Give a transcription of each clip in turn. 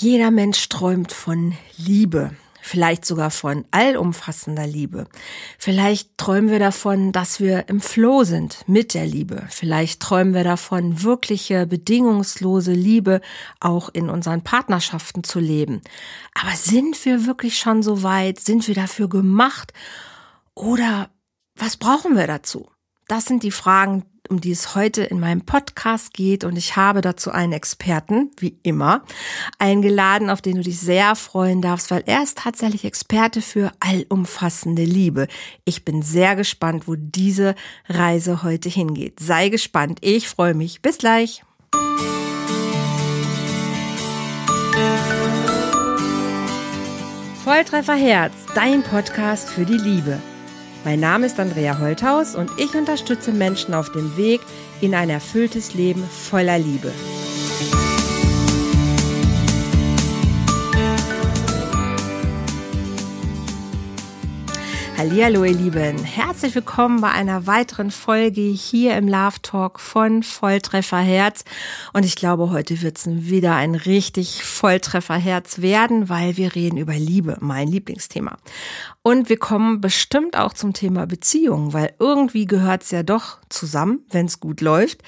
Jeder Mensch träumt von Liebe, vielleicht sogar von allumfassender Liebe. Vielleicht träumen wir davon, dass wir im Flow sind mit der Liebe. Vielleicht träumen wir davon, wirkliche, bedingungslose Liebe auch in unseren Partnerschaften zu leben. Aber sind wir wirklich schon so weit? Sind wir dafür gemacht? Oder was brauchen wir dazu? Das sind die Fragen, um die es heute in meinem Podcast geht. Und ich habe dazu einen Experten, wie immer, eingeladen, auf den du dich sehr freuen darfst, weil er ist tatsächlich Experte für allumfassende Liebe. Ich bin sehr gespannt, wo diese Reise heute hingeht. Sei gespannt. Ich freue mich. Bis gleich. Volltreffer Herz, dein Podcast für die Liebe. Mein Name ist Andrea Holthaus und ich unterstütze Menschen auf dem Weg in ein erfülltes Leben voller Liebe. Hallihallo, ihr Lieben. Herzlich willkommen bei einer weiteren Folge hier im Love Talk von Volltreffer Herz. Und ich glaube, heute wird es wieder ein richtig Volltreffer Herz werden, weil wir reden über Liebe, mein Lieblingsthema. Und wir kommen bestimmt auch zum Thema Beziehung, weil irgendwie gehört es ja doch zusammen, wenn es gut läuft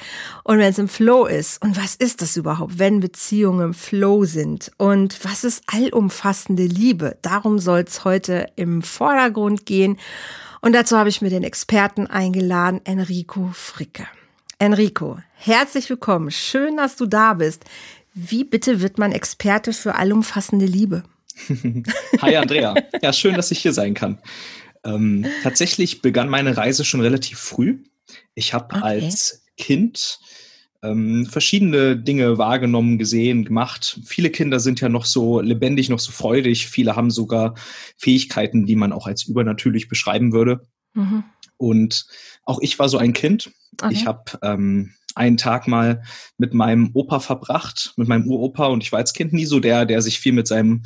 und wenn es im Flow ist. Und was ist das überhaupt, wenn Beziehungen im Flow sind? Und was ist allumfassende Liebe? Darum soll es heute im Vordergrund gehen. Und dazu habe ich mir den Experten eingeladen, Enrico Fricke. Enrico, herzlich willkommen. Schön, dass du da bist. Wie bitte wird man Experte für allumfassende Liebe? Hi Andrea. Ja, schön, dass ich hier sein kann. Ähm, tatsächlich begann meine Reise schon relativ früh. Ich habe okay. als Kind ähm, verschiedene Dinge wahrgenommen, gesehen, gemacht. Viele Kinder sind ja noch so lebendig, noch so freudig. Viele haben sogar Fähigkeiten, die man auch als übernatürlich beschreiben würde. Mhm. Und auch ich war so ein Kind. Okay. Ich habe ähm, einen Tag mal mit meinem Opa verbracht, mit meinem Uropa. Und ich war als Kind nie so der, der sich viel mit seinem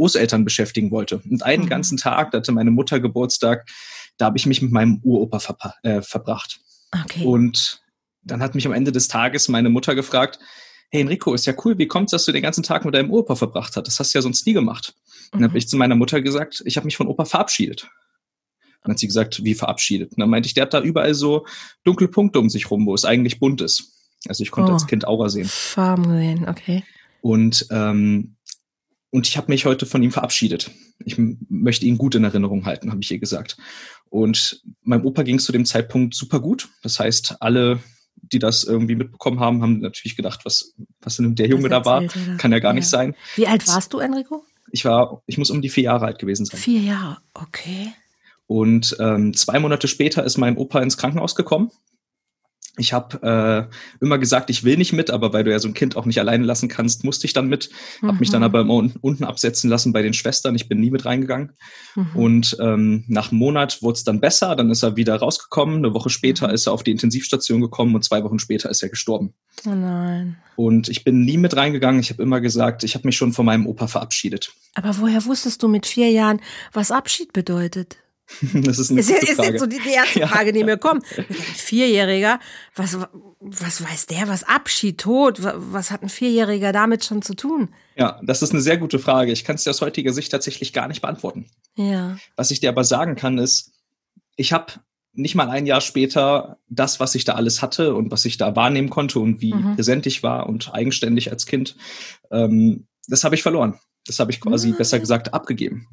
Großeltern beschäftigen wollte. Und einen mhm. ganzen Tag, da hatte meine Mutter Geburtstag, da habe ich mich mit meinem Uropa ver äh, verbracht. Okay. Und dann hat mich am Ende des Tages meine Mutter gefragt, hey Enrico, ist ja cool, wie kommt's, dass du den ganzen Tag mit deinem Uropa verbracht hast? Das hast du ja sonst nie gemacht. Mhm. dann habe ich zu meiner Mutter gesagt, ich habe mich von Opa verabschiedet. Dann hat sie gesagt, wie verabschiedet? Und dann meinte ich, der hat da überall so dunkle Punkte um sich rum, wo es eigentlich bunt ist. Also ich konnte oh. als Kind Aura sehen. Farben sehen, okay. Und ähm, und ich habe mich heute von ihm verabschiedet. Ich möchte ihn gut in Erinnerung halten, habe ich ihr gesagt. Und meinem Opa ging es zu dem Zeitpunkt super gut. Das heißt, alle, die das irgendwie mitbekommen haben, haben natürlich gedacht, was, was denn der Junge da war, oder? kann ja gar ja. nicht sein. Wie alt warst du, Enrico? Ich war, ich muss um die vier Jahre alt gewesen sein. Vier Jahre, okay. Und ähm, zwei Monate später ist mein Opa ins Krankenhaus gekommen ich habe äh, immer gesagt, ich will nicht mit, aber weil du ja so ein Kind auch nicht alleine lassen kannst, musste ich dann mit. Mhm. Habe mich dann aber immer unten absetzen lassen bei den Schwestern. Ich bin nie mit reingegangen. Mhm. Und ähm, nach einem Monat wurde es dann besser. Dann ist er wieder rausgekommen. Eine Woche später mhm. ist er auf die Intensivstation gekommen und zwei Wochen später ist er gestorben. Oh nein. Und ich bin nie mit reingegangen. Ich habe immer gesagt, ich habe mich schon von meinem Opa verabschiedet. Aber woher wusstest du mit vier Jahren, was Abschied bedeutet? Das ist eine ist, ist jetzt so die, die erste Frage, die mir kommt. Ein Vierjähriger, was, was weiß der, was Abschied, Tod, was hat ein Vierjähriger damit schon zu tun? Ja, das ist eine sehr gute Frage. Ich kann es dir aus heutiger Sicht tatsächlich gar nicht beantworten. Ja. Was ich dir aber sagen kann, ist, ich habe nicht mal ein Jahr später das, was ich da alles hatte und was ich da wahrnehmen konnte und wie mhm. präsent ich war und eigenständig als Kind, ähm, das habe ich verloren. Das habe ich quasi, mhm. besser gesagt, abgegeben.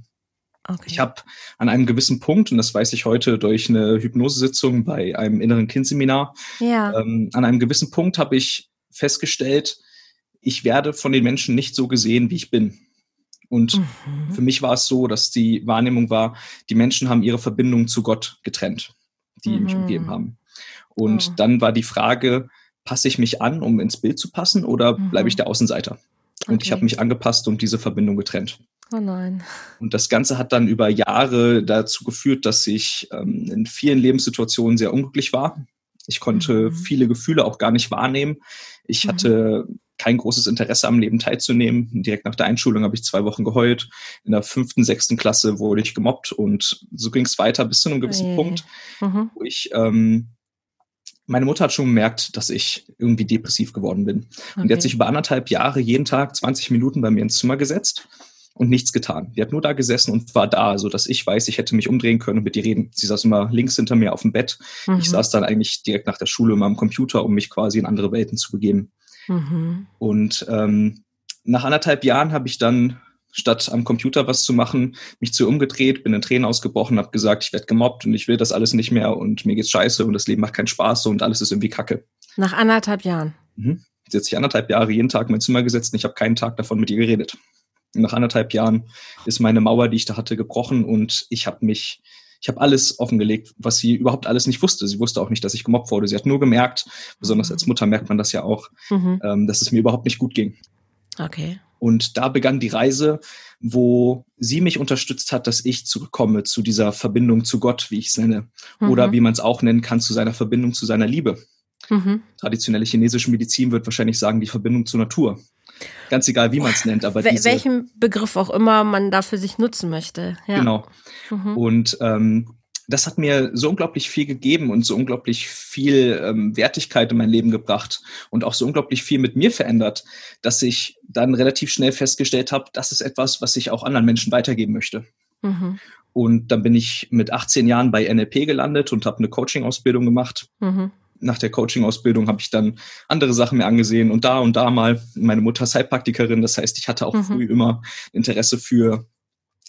Okay. Ich habe an einem gewissen Punkt, und das weiß ich heute durch eine Hypnosesitzung bei einem inneren Kindseminar, ja. ähm, an einem gewissen Punkt habe ich festgestellt, ich werde von den Menschen nicht so gesehen, wie ich bin. Und mhm. für mich war es so, dass die Wahrnehmung war, die Menschen haben ihre Verbindung zu Gott getrennt, die mhm. mich umgeben haben. Und oh. dann war die Frage, passe ich mich an, um ins Bild zu passen, oder mhm. bleibe ich der Außenseiter? Und okay. ich habe mich angepasst und diese Verbindung getrennt. Oh nein. Und das Ganze hat dann über Jahre dazu geführt, dass ich ähm, in vielen Lebenssituationen sehr unglücklich war. Ich konnte mhm. viele Gefühle auch gar nicht wahrnehmen. Ich mhm. hatte kein großes Interesse am Leben teilzunehmen. Direkt nach der Einschulung habe ich zwei Wochen geheult. In der fünften, sechsten Klasse wurde ich gemobbt und so ging es weiter bis zu einem gewissen hey. Punkt, mhm. wo ich ähm, meine Mutter hat schon gemerkt, dass ich irgendwie depressiv geworden bin. Okay. Und die hat sich über anderthalb Jahre jeden Tag 20 Minuten bei mir ins Zimmer gesetzt und nichts getan. Die hat nur da gesessen und war da, so dass ich weiß, ich hätte mich umdrehen können und mit ihr reden. Sie saß immer links hinter mir auf dem Bett. Mhm. Ich saß dann eigentlich direkt nach der Schule immer am Computer, um mich quasi in andere Welten zu begeben. Mhm. Und ähm, nach anderthalb Jahren habe ich dann statt am Computer was zu machen, mich zu umgedreht, bin in Tränen ausgebrochen, habe gesagt, ich werde gemobbt und ich will das alles nicht mehr und mir geht's scheiße und das Leben macht keinen Spaß und alles ist irgendwie Kacke. Nach anderthalb Jahren. Mhm. Sie hat sich anderthalb Jahre jeden Tag in mein Zimmer gesetzt und ich habe keinen Tag davon mit ihr geredet. Nach anderthalb Jahren ist meine Mauer, die ich da hatte, gebrochen und ich habe mich, ich habe alles offengelegt, was sie überhaupt alles nicht wusste. Sie wusste auch nicht, dass ich gemobbt wurde. Sie hat nur gemerkt, besonders als Mutter merkt man das ja auch, mhm. ähm, dass es mir überhaupt nicht gut ging. Okay. Und da begann die Reise, wo sie mich unterstützt hat, dass ich zurückkomme zu dieser Verbindung zu Gott, wie ich es nenne. Mhm. Oder wie man es auch nennen kann, zu seiner Verbindung zu seiner Liebe. Mhm. Traditionelle chinesische Medizin wird wahrscheinlich sagen, die Verbindung zur Natur. Ganz egal, wie man es nennt, aber diese, welchen Begriff auch immer man da für sich nutzen möchte. Ja. Genau. Mhm. Und ähm, das hat mir so unglaublich viel gegeben und so unglaublich viel ähm, Wertigkeit in mein Leben gebracht und auch so unglaublich viel mit mir verändert, dass ich dann relativ schnell festgestellt habe, das ist etwas, was ich auch anderen Menschen weitergeben möchte. Mhm. Und dann bin ich mit 18 Jahren bei NLP gelandet und habe eine Coaching-Ausbildung gemacht. Mhm nach der Coaching-Ausbildung habe ich dann andere Sachen mir angesehen und da und da mal meine Mutter ist Heilpraktikerin. Das heißt, ich hatte auch mhm. früh immer Interesse für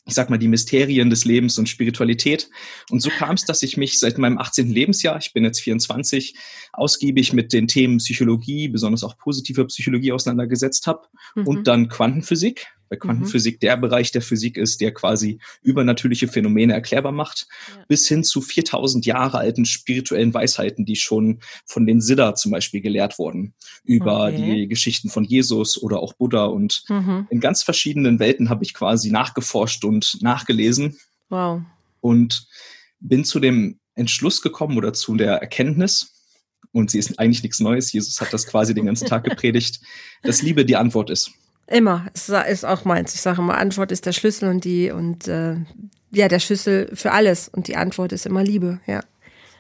ich sag mal, die Mysterien des Lebens und Spiritualität. Und so kam es, dass ich mich seit meinem 18. Lebensjahr, ich bin jetzt 24, ausgiebig mit den Themen Psychologie, besonders auch positive Psychologie auseinandergesetzt habe mhm. und dann Quantenphysik bei Quantenphysik mhm. der Bereich der Physik ist, der quasi übernatürliche Phänomene erklärbar macht, ja. bis hin zu 4000 Jahre alten spirituellen Weisheiten, die schon von den Siddha zum Beispiel gelehrt wurden, über okay. die Geschichten von Jesus oder auch Buddha. Und mhm. in ganz verschiedenen Welten habe ich quasi nachgeforscht und nachgelesen. Wow. Und bin zu dem Entschluss gekommen oder zu der Erkenntnis, und sie ist eigentlich nichts Neues, Jesus hat das quasi den ganzen Tag gepredigt, dass Liebe die Antwort ist. Immer. Es ist auch meins. Ich sage immer, Antwort ist der Schlüssel und die und äh, ja, der Schlüssel für alles. Und die Antwort ist immer Liebe, ja.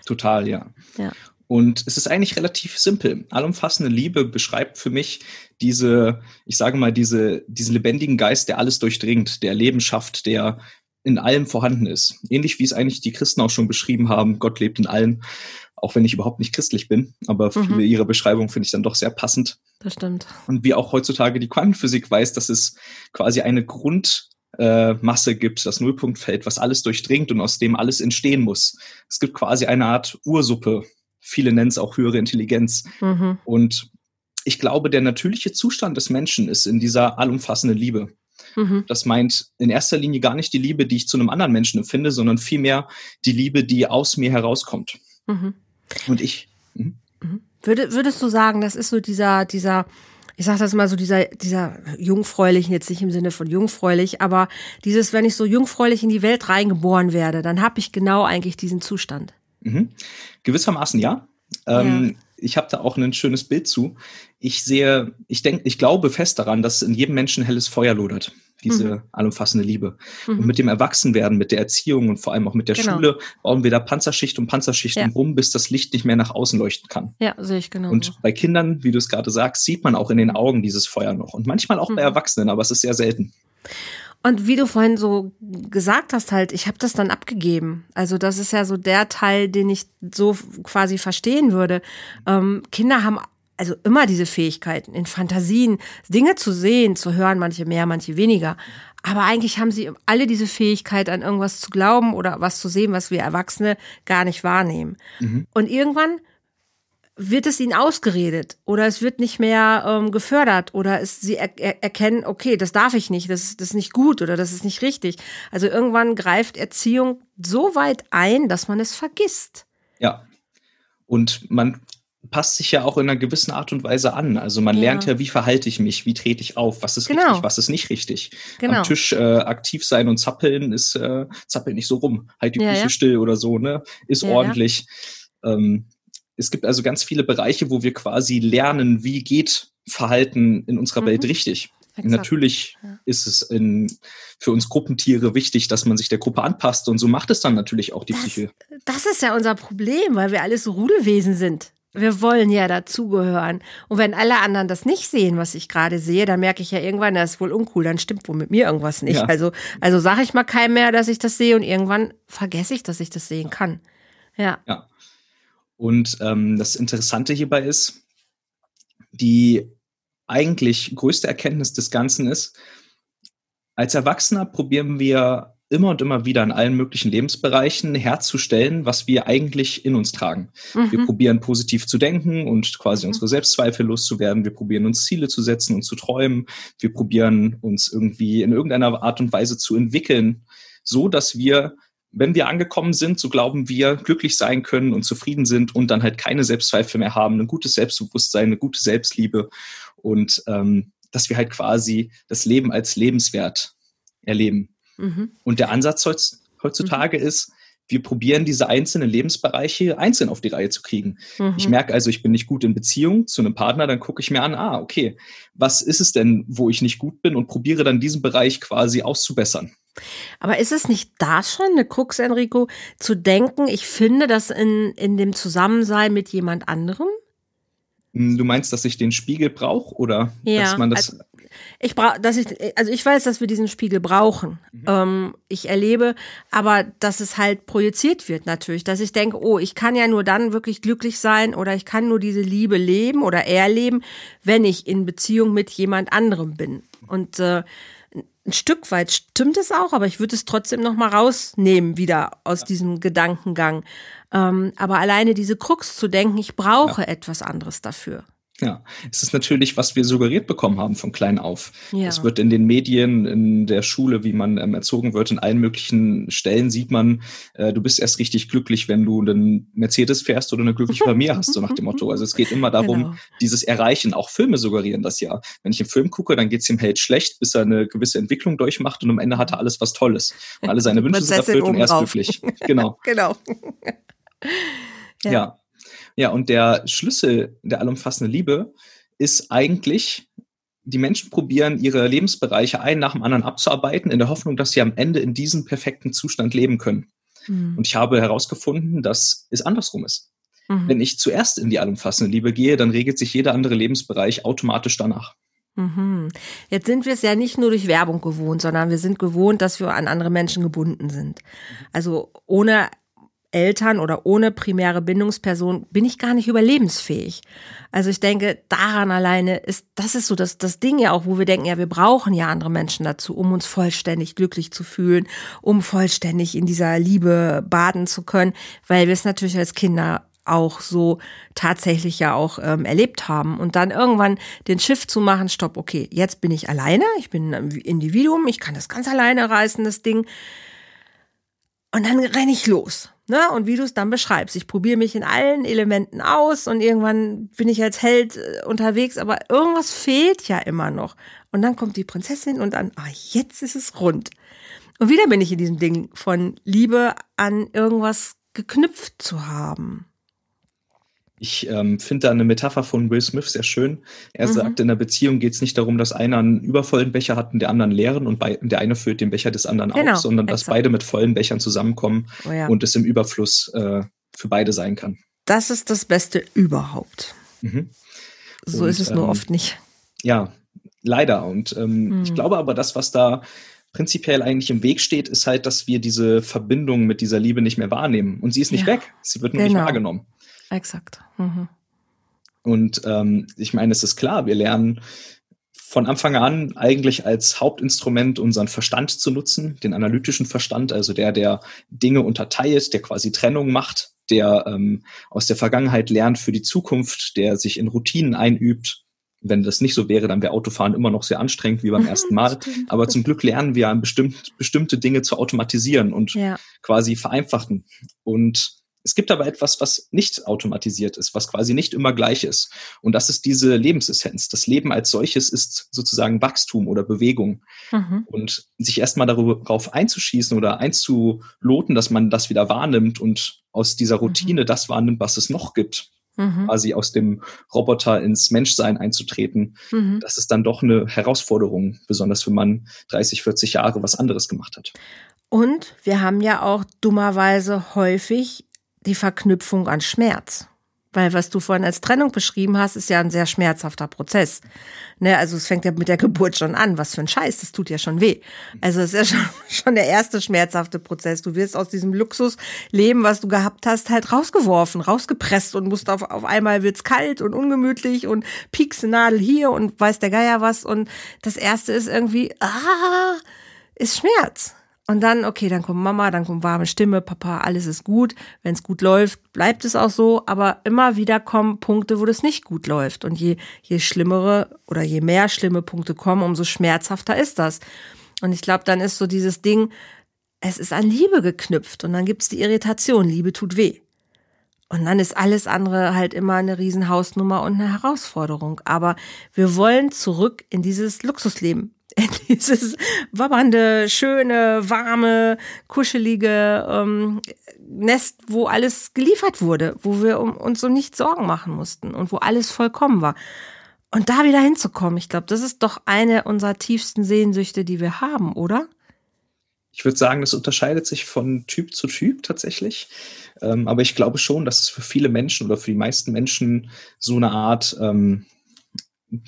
Total, ja. Ja. Und es ist eigentlich relativ simpel. Allumfassende Liebe beschreibt für mich diese, ich sage mal, diese, diesen lebendigen Geist, der alles durchdringt, der Leben schafft, der in allem vorhanden ist. Ähnlich wie es eigentlich die Christen auch schon beschrieben haben, Gott lebt in allen auch wenn ich überhaupt nicht christlich bin, aber mhm. viele ihrer Beschreibungen finde ich dann doch sehr passend. Das stimmt. Und wie auch heutzutage die Quantenphysik weiß, dass es quasi eine Grundmasse äh, gibt, das Nullpunktfeld, was alles durchdringt und aus dem alles entstehen muss. Es gibt quasi eine Art Ursuppe. Viele nennen es auch höhere Intelligenz. Mhm. Und ich glaube, der natürliche Zustand des Menschen ist in dieser allumfassenden Liebe. Mhm. Das meint in erster Linie gar nicht die Liebe, die ich zu einem anderen Menschen empfinde, sondern vielmehr die Liebe, die aus mir herauskommt. Mhm. Und ich. Mhm. mhm. Würde, würdest du sagen, das ist so dieser, dieser, ich sag das mal so, dieser, dieser jungfräulichen, jetzt nicht im Sinne von jungfräulich, aber dieses, wenn ich so jungfräulich in die Welt reingeboren werde, dann habe ich genau eigentlich diesen Zustand. Mhm. Gewissermaßen ja. Ähm, ja. Ich habe da auch ein schönes Bild zu. Ich sehe, ich denke, ich glaube fest daran, dass in jedem Menschen helles Feuer lodert diese mhm. allumfassende Liebe. Mhm. Und mit dem Erwachsenwerden, mit der Erziehung und vor allem auch mit der genau. Schule bauen wir da Panzerschicht um Panzerschicht ja. rum, bis das Licht nicht mehr nach außen leuchten kann. Ja, sehe ich genau. Und bei Kindern, wie du es gerade sagst, sieht man auch in den Augen dieses Feuer noch. Und manchmal auch mhm. bei Erwachsenen, aber es ist sehr selten. Und wie du vorhin so gesagt hast, halt, ich habe das dann abgegeben. Also das ist ja so der Teil, den ich so quasi verstehen würde. Ähm, Kinder haben also immer diese Fähigkeiten, in Fantasien Dinge zu sehen, zu hören, manche mehr, manche weniger. Aber eigentlich haben sie alle diese Fähigkeit, an irgendwas zu glauben oder was zu sehen, was wir Erwachsene gar nicht wahrnehmen. Mhm. Und irgendwann wird es ihnen ausgeredet oder es wird nicht mehr ähm, gefördert oder es, sie er, er, erkennen, okay, das darf ich nicht, das, das ist nicht gut oder das ist nicht richtig. Also irgendwann greift Erziehung so weit ein, dass man es vergisst. Ja. Und man passt sich ja auch in einer gewissen Art und Weise an. Also man ja. lernt ja, wie verhalte ich mich, wie trete ich auf, was ist genau. richtig, was ist nicht richtig. Genau. Am Tisch äh, aktiv sein und zappeln ist äh, zappeln nicht so rum, halt die ja, Füße ja. still oder so, ne? Ist ordentlich. Ähm, es gibt also ganz viele Bereiche, wo wir quasi lernen, wie geht Verhalten in unserer mhm. Welt richtig. Exakt. Natürlich ja. ist es in, für uns Gruppentiere wichtig, dass man sich der Gruppe anpasst und so macht es dann natürlich auch die das, Psyche. Das ist ja unser Problem, weil wir alles so Rudelwesen sind. Wir wollen ja dazugehören. Und wenn alle anderen das nicht sehen, was ich gerade sehe, dann merke ich ja irgendwann, das ist wohl uncool, dann stimmt wohl mit mir irgendwas nicht. Ja. Also, also sage ich mal keinem mehr, dass ich das sehe und irgendwann vergesse ich, dass ich das sehen kann. Ja. Ja. Und ähm, das Interessante hierbei ist, die eigentlich größte Erkenntnis des Ganzen ist, als Erwachsener probieren wir immer und immer wieder in allen möglichen Lebensbereichen herzustellen, was wir eigentlich in uns tragen. Mhm. Wir probieren positiv zu denken und quasi mhm. unsere Selbstzweifel loszuwerden. Wir probieren uns Ziele zu setzen und zu träumen. Wir probieren uns irgendwie in irgendeiner Art und Weise zu entwickeln, so dass wir wenn wir angekommen sind, so glauben wir, glücklich sein können und zufrieden sind und dann halt keine Selbstzweifel mehr haben, ein gutes Selbstbewusstsein, eine gute Selbstliebe und ähm, dass wir halt quasi das Leben als lebenswert erleben. Mhm. Und der Ansatz heutzutage mhm. ist, wir probieren diese einzelnen Lebensbereiche einzeln auf die Reihe zu kriegen. Mhm. Ich merke also, ich bin nicht gut in Beziehung zu einem Partner, dann gucke ich mir an, ah, okay, was ist es denn, wo ich nicht gut bin und probiere dann diesen Bereich quasi auszubessern. Aber ist es nicht da schon eine Krux, Enrico, zu denken, ich finde das in, in dem Zusammensein mit jemand anderem? Hm, du meinst, dass ich den Spiegel brauche oder ja, dass man das also ich brauche, dass ich, also ich weiß, dass wir diesen Spiegel brauchen. Mhm. Ähm, ich erlebe, aber dass es halt projiziert wird natürlich, dass ich denke, oh, ich kann ja nur dann wirklich glücklich sein oder ich kann nur diese Liebe leben oder erleben, wenn ich in Beziehung mit jemand anderem bin. Und äh, ein Stück weit stimmt es auch, aber ich würde es trotzdem noch mal rausnehmen wieder aus diesem Gedankengang. Ähm, aber alleine diese Krux zu denken, ich brauche ja. etwas anderes dafür. Ja, es ist natürlich, was wir suggeriert bekommen haben von klein auf. Ja. Es wird in den Medien, in der Schule, wie man ähm, erzogen wird, in allen möglichen Stellen sieht man, äh, du bist erst richtig glücklich, wenn du einen Mercedes fährst oder eine glückliche Familie hast, so nach dem Motto. Also es geht immer darum, genau. dieses Erreichen. Auch Filme suggerieren das ja. Wenn ich einen Film gucke, dann geht es dem Held schlecht, bis er eine gewisse Entwicklung durchmacht und am Ende hat er alles was Tolles. Und alle seine Wünsche sind erfüllt und er ist glücklich. Genau. genau. ja. ja. Ja, und der Schlüssel der allumfassenden Liebe ist eigentlich, die Menschen probieren, ihre Lebensbereiche einen nach dem anderen abzuarbeiten, in der Hoffnung, dass sie am Ende in diesem perfekten Zustand leben können. Mhm. Und ich habe herausgefunden, dass es andersrum ist. Mhm. Wenn ich zuerst in die allumfassende Liebe gehe, dann regelt sich jeder andere Lebensbereich automatisch danach. Mhm. Jetzt sind wir es ja nicht nur durch Werbung gewohnt, sondern wir sind gewohnt, dass wir an andere Menschen gebunden sind. Also ohne Eltern oder ohne primäre Bindungsperson bin ich gar nicht überlebensfähig. Also ich denke, daran alleine ist, das ist so das, das Ding ja auch, wo wir denken, ja, wir brauchen ja andere Menschen dazu, um uns vollständig glücklich zu fühlen, um vollständig in dieser Liebe baden zu können, weil wir es natürlich als Kinder auch so tatsächlich ja auch ähm, erlebt haben. Und dann irgendwann den Schiff zu machen, stopp, okay, jetzt bin ich alleine, ich bin ein Individuum, ich kann das ganz alleine reißen, das Ding. Und dann renne ich los. Ne? Und wie du es dann beschreibst. Ich probiere mich in allen Elementen aus und irgendwann bin ich als Held äh, unterwegs, aber irgendwas fehlt ja immer noch. Und dann kommt die Prinzessin und dann, ah, jetzt ist es rund. Und wieder bin ich in diesem Ding von Liebe an irgendwas geknüpft zu haben. Ich ähm, finde da eine Metapher von Will Smith sehr schön. Er mhm. sagt, in der Beziehung geht es nicht darum, dass einer einen übervollen Becher hat und der andere einen leeren und bei, der eine füllt den Becher des anderen genau, auf, sondern dass beide mit vollen Bechern zusammenkommen oh ja. und es im Überfluss äh, für beide sein kann. Das ist das Beste überhaupt. Mhm. So und, ist es nur ähm, oft nicht. Ja, leider. Und ähm, mhm. ich glaube aber, das, was da prinzipiell eigentlich im Weg steht, ist halt, dass wir diese Verbindung mit dieser Liebe nicht mehr wahrnehmen. Und sie ist nicht ja. weg. Sie wird nur genau. nicht wahrgenommen. Exakt. Mhm. Und ähm, ich meine, es ist klar, wir lernen von Anfang an eigentlich als Hauptinstrument unseren Verstand zu nutzen, den analytischen Verstand, also der, der Dinge unterteilt, der quasi Trennung macht, der ähm, aus der Vergangenheit lernt für die Zukunft, der sich in Routinen einübt. Wenn das nicht so wäre, dann wäre Autofahren immer noch sehr anstrengend wie beim ersten Mal. Aber zum Glück lernen wir bestimmt, bestimmte Dinge zu automatisieren und ja. quasi vereinfachen. Und es gibt aber etwas, was nicht automatisiert ist, was quasi nicht immer gleich ist. Und das ist diese Lebensessenz. Das Leben als solches ist sozusagen Wachstum oder Bewegung. Mhm. Und sich erstmal darauf einzuschießen oder einzuloten, dass man das wieder wahrnimmt und aus dieser mhm. Routine mhm. das wahrnimmt, was es noch gibt. Mhm. Quasi aus dem Roboter ins Menschsein einzutreten. Mhm. Das ist dann doch eine Herausforderung, besonders wenn man 30, 40 Jahre was anderes gemacht hat. Und wir haben ja auch dummerweise häufig die Verknüpfung an Schmerz. Weil was du vorhin als Trennung beschrieben hast, ist ja ein sehr schmerzhafter Prozess. Ne, also es fängt ja mit der Geburt schon an. Was für ein Scheiß, das tut ja schon weh. Also es ist ja schon, schon der erste schmerzhafte Prozess. Du wirst aus diesem Luxusleben, was du gehabt hast, halt rausgeworfen, rausgepresst und musst auf, auf einmal wird's kalt und ungemütlich und piekst Nadel hier und weiß der Geier was. Und das erste ist irgendwie, ah, ist Schmerz. Und dann, okay, dann kommt Mama, dann kommt warme Stimme, Papa, alles ist gut. Wenn es gut läuft, bleibt es auch so. Aber immer wieder kommen Punkte, wo das nicht gut läuft. Und je, je schlimmere oder je mehr schlimme Punkte kommen, umso schmerzhafter ist das. Und ich glaube, dann ist so dieses Ding, es ist an Liebe geknüpft. Und dann gibt's die Irritation, Liebe tut weh. Und dann ist alles andere halt immer eine Riesenhausnummer und eine Herausforderung. Aber wir wollen zurück in dieses Luxusleben dieses wabbernde, schöne, warme, kuschelige ähm, Nest, wo alles geliefert wurde, wo wir um, uns um nichts Sorgen machen mussten und wo alles vollkommen war. Und da wieder hinzukommen, ich glaube, das ist doch eine unserer tiefsten Sehnsüchte, die wir haben, oder? Ich würde sagen, das unterscheidet sich von Typ zu Typ tatsächlich. Ähm, aber ich glaube schon, dass es für viele Menschen oder für die meisten Menschen so eine Art ähm,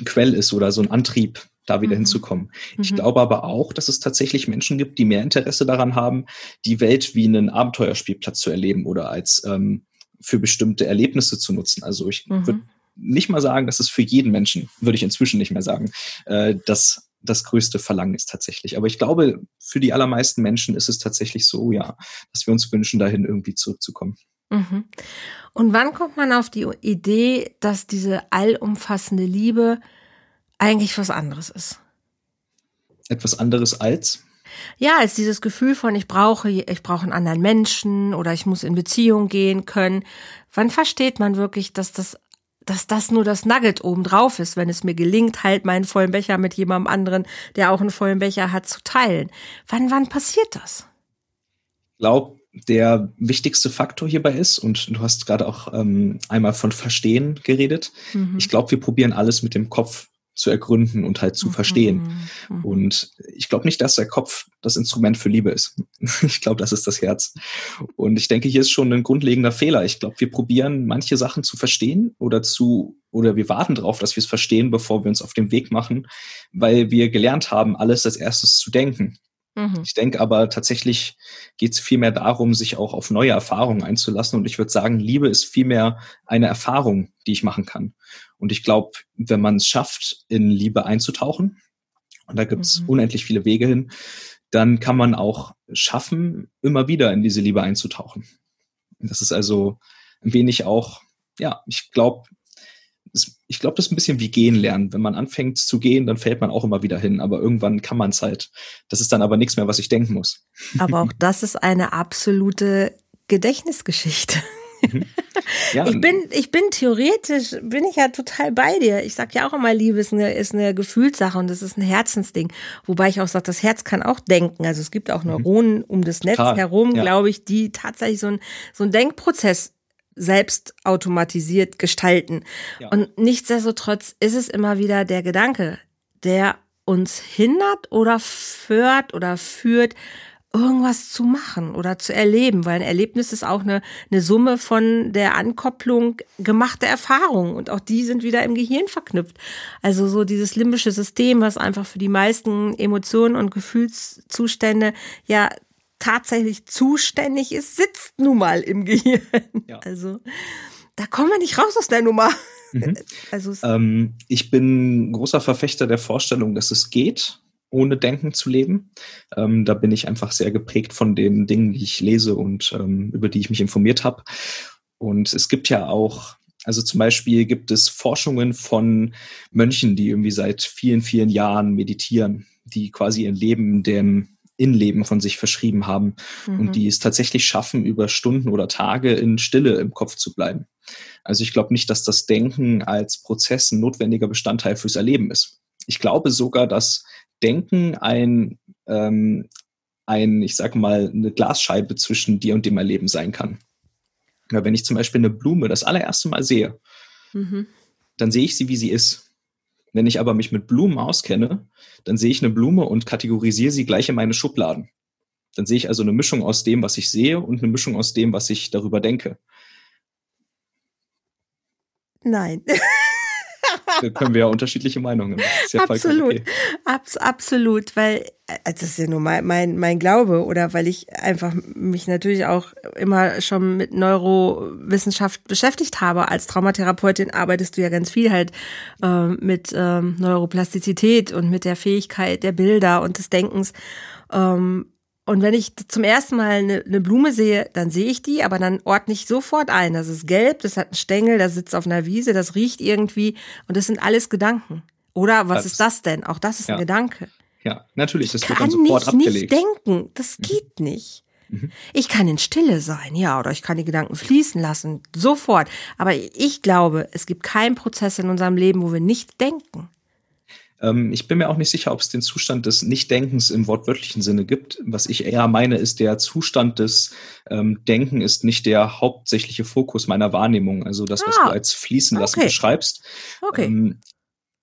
Quell ist oder so ein Antrieb, da wieder mhm. hinzukommen. Ich mhm. glaube aber auch, dass es tatsächlich Menschen gibt, die mehr Interesse daran haben, die Welt wie einen Abenteuerspielplatz zu erleben oder als ähm, für bestimmte Erlebnisse zu nutzen. Also ich mhm. würde nicht mal sagen, dass es für jeden Menschen, würde ich inzwischen nicht mehr sagen, äh, das das größte Verlangen ist tatsächlich. Aber ich glaube, für die allermeisten Menschen ist es tatsächlich so, ja, dass wir uns wünschen, dahin irgendwie zurückzukommen. Mhm. Und wann kommt man auf die Idee, dass diese allumfassende Liebe eigentlich was anderes ist. Etwas anderes als? Ja, als dieses Gefühl von ich brauche, ich brauche einen anderen Menschen oder ich muss in Beziehung gehen können. Wann versteht man wirklich, dass das, dass das nur das Nugget obendrauf ist, wenn es mir gelingt, halt meinen vollen Becher mit jemandem anderen, der auch einen vollen Becher hat, zu teilen? Wann, wann passiert das? Ich glaube, der wichtigste Faktor hierbei ist, und du hast gerade auch ähm, einmal von Verstehen geredet. Mhm. Ich glaube, wir probieren alles mit dem Kopf zu ergründen und halt zu mhm. verstehen. Mhm. Und ich glaube nicht, dass der Kopf das Instrument für Liebe ist. ich glaube, das ist das Herz. Und ich denke, hier ist schon ein grundlegender Fehler. Ich glaube, wir probieren manche Sachen zu verstehen oder zu oder wir warten darauf, dass wir es verstehen, bevor wir uns auf den Weg machen, weil wir gelernt haben, alles als erstes zu denken. Mhm. Ich denke aber tatsächlich geht es vielmehr darum, sich auch auf neue Erfahrungen einzulassen. Und ich würde sagen, Liebe ist vielmehr eine Erfahrung, die ich machen kann. Und ich glaube, wenn man es schafft, in Liebe einzutauchen, und da gibt es mhm. unendlich viele Wege hin, dann kann man auch schaffen, immer wieder in diese Liebe einzutauchen. Das ist also ein wenig auch, ja, ich glaube, ich glaube, das ist ein bisschen wie gehen lernen. Wenn man anfängt zu gehen, dann fällt man auch immer wieder hin. Aber irgendwann kann man es halt. Das ist dann aber nichts mehr, was ich denken muss. Aber auch das ist eine absolute Gedächtnisgeschichte. Mhm. Ja. Ich bin, ich bin theoretisch, bin ich ja total bei dir. Ich sag ja auch immer, Liebe ist eine, ist eine Gefühlssache und das ist ein Herzensding. Wobei ich auch sage, das Herz kann auch denken. Also es gibt auch mhm. Neuronen um das Netz Klar. herum, ja. glaube ich, die tatsächlich so ein, so ein Denkprozess selbst automatisiert gestalten. Ja. Und nichtsdestotrotz ist es immer wieder der Gedanke, der uns hindert oder fördert oder führt, irgendwas zu machen oder zu erleben, weil ein Erlebnis ist auch eine, eine Summe von der Ankopplung gemachter Erfahrungen und auch die sind wieder im Gehirn verknüpft. Also so dieses limbische System, was einfach für die meisten Emotionen und Gefühlszustände ja tatsächlich zuständig ist, sitzt nun mal im Gehirn. Ja. Also da kommen wir nicht raus aus der Nummer. Mhm. Also ähm, ich bin großer Verfechter der Vorstellung, dass es geht ohne Denken zu leben. Ähm, da bin ich einfach sehr geprägt von den Dingen, die ich lese und ähm, über die ich mich informiert habe. Und es gibt ja auch, also zum Beispiel gibt es Forschungen von Mönchen, die irgendwie seit vielen, vielen Jahren meditieren, die quasi ihr Leben dem Innenleben von sich verschrieben haben mhm. und die es tatsächlich schaffen, über Stunden oder Tage in Stille im Kopf zu bleiben. Also ich glaube nicht, dass das Denken als Prozess ein notwendiger Bestandteil fürs Erleben ist. Ich glaube sogar, dass Denken ein, ähm, ein, ich sag mal, eine Glasscheibe zwischen dir und dem Erleben sein kann. Ja, wenn ich zum Beispiel eine Blume das allererste Mal sehe, mhm. dann sehe ich sie, wie sie ist. Wenn ich aber mich mit Blumen auskenne, dann sehe ich eine Blume und kategorisiere sie gleich in meine Schubladen. Dann sehe ich also eine Mischung aus dem, was ich sehe und eine Mischung aus dem, was ich darüber denke. Nein. da können wir ja unterschiedliche Meinungen. Ja absolut, okay. Abs absolut, weil äh, das ist ja nur mein, mein, mein Glaube oder weil ich einfach mich natürlich auch immer schon mit Neurowissenschaft beschäftigt habe. Als Traumatherapeutin arbeitest du ja ganz viel halt äh, mit ähm, Neuroplastizität und mit der Fähigkeit der Bilder und des Denkens. Ähm, und wenn ich zum ersten Mal eine, eine, Blume sehe, dann sehe ich die, aber dann ordne ich sofort ein. Das ist gelb, das hat einen Stängel, das sitzt auf einer Wiese, das riecht irgendwie. Und das sind alles Gedanken. Oder was das, ist das denn? Auch das ist ja. ein Gedanke. Ja, natürlich, das ich wird dann sofort nicht abgelegt. nicht denken, das mhm. geht nicht. Mhm. Ich kann in Stille sein, ja, oder ich kann die Gedanken fließen lassen, sofort. Aber ich glaube, es gibt keinen Prozess in unserem Leben, wo wir nicht denken. Ähm, ich bin mir auch nicht sicher, ob es den Zustand des Nichtdenkens im wortwörtlichen Sinne gibt. Was ich eher meine, ist der Zustand des ähm, Denken ist nicht der hauptsächliche Fokus meiner Wahrnehmung. Also das, was ah, du als fließen lassen okay. beschreibst. Okay. Ähm,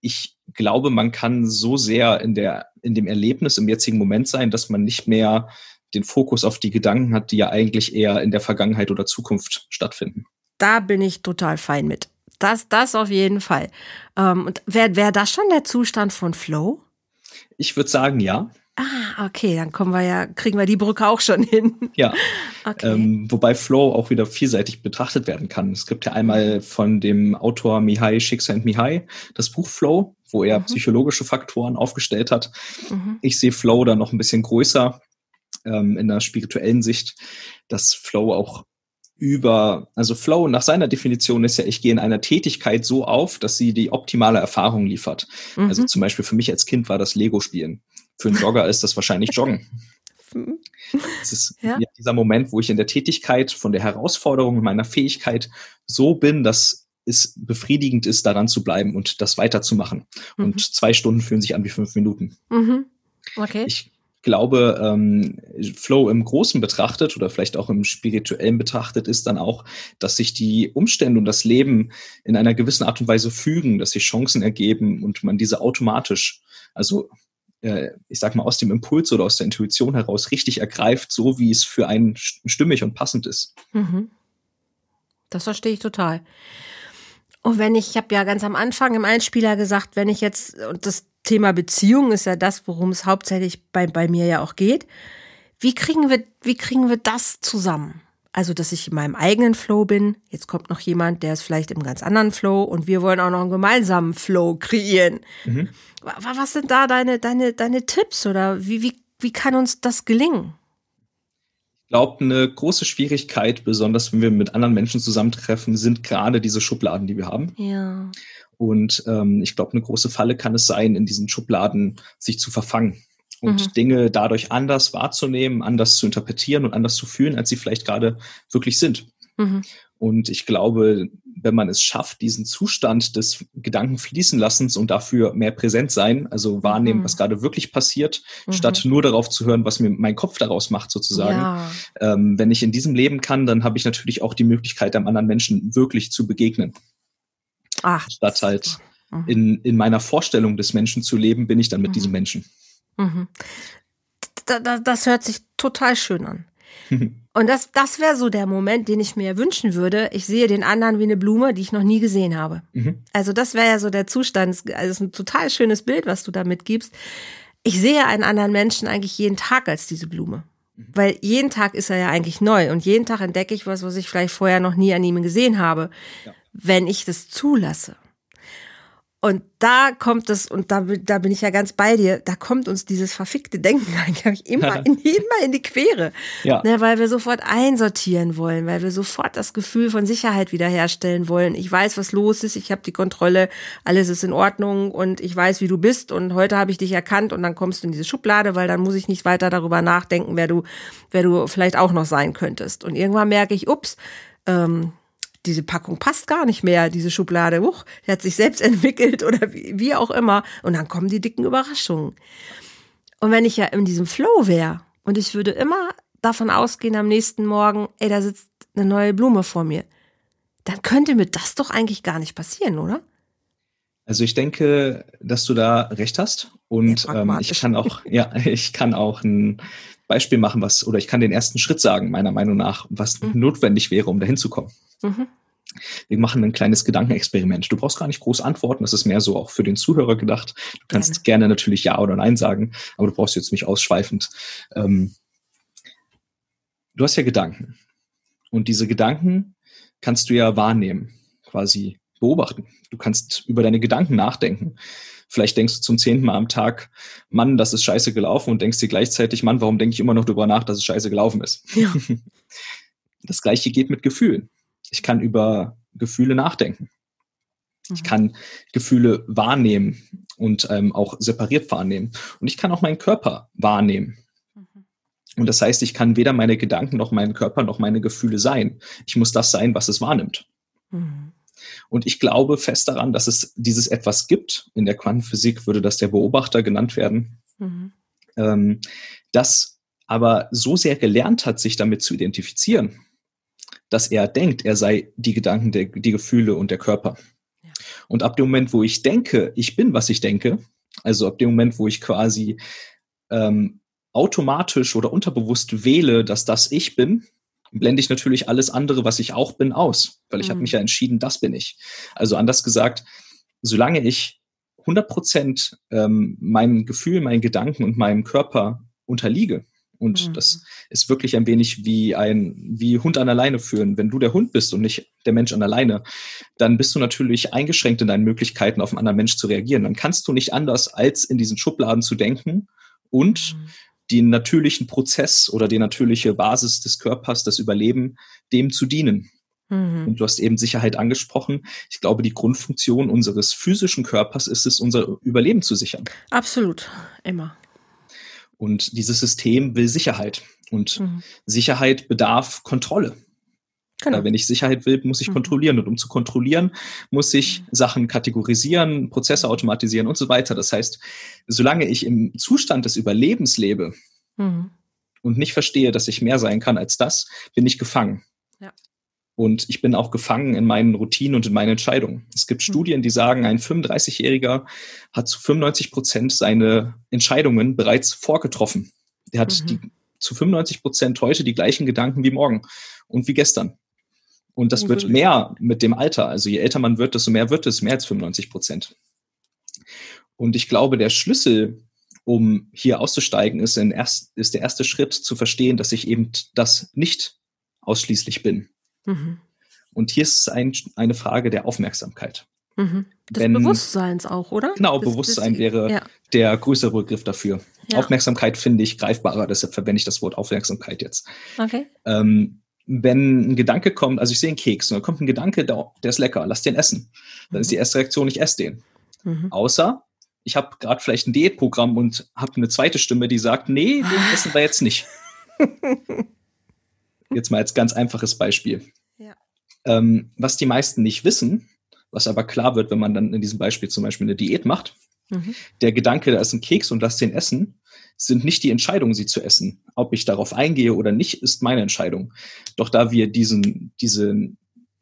ich glaube, man kann so sehr in der, in dem Erlebnis im jetzigen Moment sein, dass man nicht mehr den Fokus auf die Gedanken hat, die ja eigentlich eher in der Vergangenheit oder Zukunft stattfinden. Da bin ich total fein mit. Das, das auf jeden Fall. Ähm, und wäre wär das schon der Zustand von Flow? Ich würde sagen, ja. Ah, okay, dann kommen wir ja, kriegen wir die Brücke auch schon hin. Ja. Okay. Ähm, wobei Flow auch wieder vielseitig betrachtet werden kann. Es gibt ja einmal von dem Autor Mihai Csikszentmihalyi das Buch Flow, wo er mhm. psychologische Faktoren aufgestellt hat. Mhm. Ich sehe Flow da noch ein bisschen größer ähm, in der spirituellen Sicht, dass Flow auch über, also Flow nach seiner Definition ist ja, ich gehe in einer Tätigkeit so auf, dass sie die optimale Erfahrung liefert. Mhm. Also zum Beispiel für mich als Kind war das Lego-Spielen. Für einen Jogger ist das wahrscheinlich Joggen. Es ist ja. dieser Moment, wo ich in der Tätigkeit von der Herausforderung meiner Fähigkeit so bin, dass es befriedigend ist, daran zu bleiben und das weiterzumachen. Mhm. Und zwei Stunden fühlen sich an wie fünf Minuten. Mhm. Okay. Ich glaube, ähm, Flow im Großen betrachtet oder vielleicht auch im Spirituellen betrachtet ist dann auch, dass sich die Umstände und das Leben in einer gewissen Art und Weise fügen, dass sich Chancen ergeben und man diese automatisch, also äh, ich sag mal, aus dem Impuls oder aus der Intuition heraus richtig ergreift, so wie es für einen stimmig und passend ist. Mhm. Das verstehe ich total. Und wenn ich, ich habe ja ganz am Anfang im Einspieler gesagt, wenn ich jetzt, und das Thema Beziehung ist ja das, worum es hauptsächlich bei, bei mir ja auch geht. Wie kriegen wir, wie kriegen wir das zusammen? Also, dass ich in meinem eigenen Flow bin. Jetzt kommt noch jemand, der ist vielleicht im ganz anderen Flow und wir wollen auch noch einen gemeinsamen Flow kreieren. Mhm. Was sind da deine, deine, deine Tipps oder wie, wie, wie kann uns das gelingen? Ich glaube, eine große Schwierigkeit, besonders wenn wir mit anderen Menschen zusammentreffen, sind gerade diese Schubladen, die wir haben. Ja. Und ähm, ich glaube, eine große Falle kann es sein, in diesen Schubladen sich zu verfangen und mhm. Dinge dadurch anders wahrzunehmen, anders zu interpretieren und anders zu fühlen, als sie vielleicht gerade wirklich sind. Mhm. Und ich glaube, wenn man es schafft, diesen Zustand des Gedanken fließen lassens und dafür mehr präsent sein, also wahrnehmen, mhm. was gerade wirklich passiert, mhm. statt nur darauf zu hören, was mir mein Kopf daraus macht, sozusagen. Ja. Ähm, wenn ich in diesem Leben kann, dann habe ich natürlich auch die Möglichkeit, einem anderen Menschen wirklich zu begegnen. Ach, Statt halt mhm. in, in meiner Vorstellung des Menschen zu leben, bin ich dann mit mhm. diesem Menschen. Mhm. Da, da, das hört sich total schön an. Und das, das wäre so der Moment, den ich mir wünschen würde. Ich sehe den anderen wie eine Blume, die ich noch nie gesehen habe. Mhm. Also das wäre ja so der Zustand. Also es ist ein total schönes Bild, was du da mitgibst. Ich sehe einen anderen Menschen eigentlich jeden Tag als diese Blume. Mhm. Weil jeden Tag ist er ja eigentlich neu und jeden Tag entdecke ich was, was ich vielleicht vorher noch nie an ihm gesehen habe. Ja wenn ich das zulasse. Und da kommt es, und da, da bin ich ja ganz bei dir, da kommt uns dieses verfickte Denken eigentlich immer, in, immer in die Quere. Ja. Ne, weil wir sofort einsortieren wollen, weil wir sofort das Gefühl von Sicherheit wiederherstellen wollen. Ich weiß, was los ist, ich habe die Kontrolle, alles ist in Ordnung und ich weiß, wie du bist und heute habe ich dich erkannt und dann kommst du in diese Schublade, weil dann muss ich nicht weiter darüber nachdenken, wer du, wer du vielleicht auch noch sein könntest. Und irgendwann merke ich, ups, ähm, diese Packung passt gar nicht mehr, diese Schublade, huch, die hat sich selbst entwickelt oder wie, wie auch immer. Und dann kommen die dicken Überraschungen. Und wenn ich ja in diesem Flow wäre und ich würde immer davon ausgehen am nächsten Morgen, ey, da sitzt eine neue Blume vor mir, dann könnte mir das doch eigentlich gar nicht passieren, oder? Also ich denke, dass du da recht hast und ähm, ich kann auch, ja, ich kann auch ein Beispiel machen, was oder ich kann den ersten Schritt sagen, meiner Meinung nach, was mhm. notwendig wäre, um dahin zu kommen. Mhm. Wir machen ein kleines Gedankenexperiment. Du brauchst gar nicht groß antworten. Das ist mehr so auch für den Zuhörer gedacht. Du kannst gerne, gerne natürlich Ja oder Nein sagen, aber du brauchst jetzt nicht ausschweifend. Ähm, du hast ja Gedanken. Und diese Gedanken kannst du ja wahrnehmen, quasi beobachten. Du kannst über deine Gedanken nachdenken. Vielleicht denkst du zum zehnten Mal am Tag, Mann, das ist scheiße gelaufen und denkst dir gleichzeitig, Mann, warum denke ich immer noch darüber nach, dass es scheiße gelaufen ist? Ja. Das gleiche geht mit Gefühlen. Ich kann über Gefühle nachdenken. Ich mhm. kann Gefühle wahrnehmen und ähm, auch separiert wahrnehmen. Und ich kann auch meinen Körper wahrnehmen. Mhm. Und das heißt, ich kann weder meine Gedanken noch meinen Körper noch meine Gefühle sein. Ich muss das sein, was es wahrnimmt. Mhm. Und ich glaube fest daran, dass es dieses etwas gibt. In der Quantenphysik würde das der Beobachter genannt werden. Mhm. Ähm, das aber so sehr gelernt hat, sich damit zu identifizieren, dass er denkt, er sei die Gedanken, der, die Gefühle und der Körper. Ja. Und ab dem Moment, wo ich denke, ich bin, was ich denke, also ab dem Moment, wo ich quasi ähm, automatisch oder unterbewusst wähle, dass das ich bin, blende ich natürlich alles andere, was ich auch bin, aus, weil ich mhm. habe mich ja entschieden, das bin ich. Also anders gesagt, solange ich 100 Prozent ähm, meinem Gefühl, meinen Gedanken und meinem Körper unterliege, und mhm. das ist wirklich ein wenig wie ein, wie Hund an alleine führen. Wenn du der Hund bist und nicht der Mensch an alleine, dann bist du natürlich eingeschränkt in deinen Möglichkeiten, auf einen anderen Mensch zu reagieren. Dann kannst du nicht anders, als in diesen Schubladen zu denken und mhm den natürlichen Prozess oder die natürliche Basis des Körpers, das Überleben, dem zu dienen. Mhm. Und du hast eben Sicherheit angesprochen. Ich glaube, die Grundfunktion unseres physischen Körpers ist es, unser Überleben zu sichern. Absolut, immer. Und dieses System will Sicherheit. Und mhm. Sicherheit bedarf Kontrolle. Genau. Wenn ich Sicherheit will, muss ich mhm. kontrollieren. Und um zu kontrollieren, muss ich mhm. Sachen kategorisieren, Prozesse automatisieren und so weiter. Das heißt, solange ich im Zustand des Überlebens lebe mhm. und nicht verstehe, dass ich mehr sein kann als das, bin ich gefangen. Ja. Und ich bin auch gefangen in meinen Routinen und in meinen Entscheidungen. Es gibt mhm. Studien, die sagen, ein 35-Jähriger hat zu 95 Prozent seine Entscheidungen bereits vorgetroffen. Der hat mhm. die, zu 95 Prozent heute die gleichen Gedanken wie morgen und wie gestern. Und das wird mehr mit dem Alter. Also je älter man wird, desto mehr wird es, mehr als 95 Prozent. Und ich glaube, der Schlüssel, um hier auszusteigen, ist, erst, ist der erste Schritt zu verstehen, dass ich eben das nicht ausschließlich bin. Mhm. Und hier ist es ein, eine Frage der Aufmerksamkeit. Mhm. Des Wenn, Bewusstseins auch, oder? Genau, das, Bewusstsein das, wäre ja. der größere Begriff dafür. Ja. Aufmerksamkeit finde ich greifbarer, deshalb verwende ich das Wort Aufmerksamkeit jetzt. Okay. Ähm, wenn ein Gedanke kommt, also ich sehe einen Keks und da kommt ein Gedanke, der, der ist lecker, lass den essen. Dann ist die mhm. erste Reaktion, ich esse den. Mhm. Außer ich habe gerade vielleicht ein Diätprogramm und habe eine zweite Stimme, die sagt, nee, den essen wir jetzt nicht. jetzt mal als ganz einfaches Beispiel. Ja. Ähm, was die meisten nicht wissen, was aber klar wird, wenn man dann in diesem Beispiel zum Beispiel eine Diät macht, mhm. der Gedanke, da ist ein Keks und lass den essen, sind nicht die Entscheidungen, sie zu essen. Ob ich darauf eingehe oder nicht, ist meine Entscheidung. Doch da wir diesen, diesen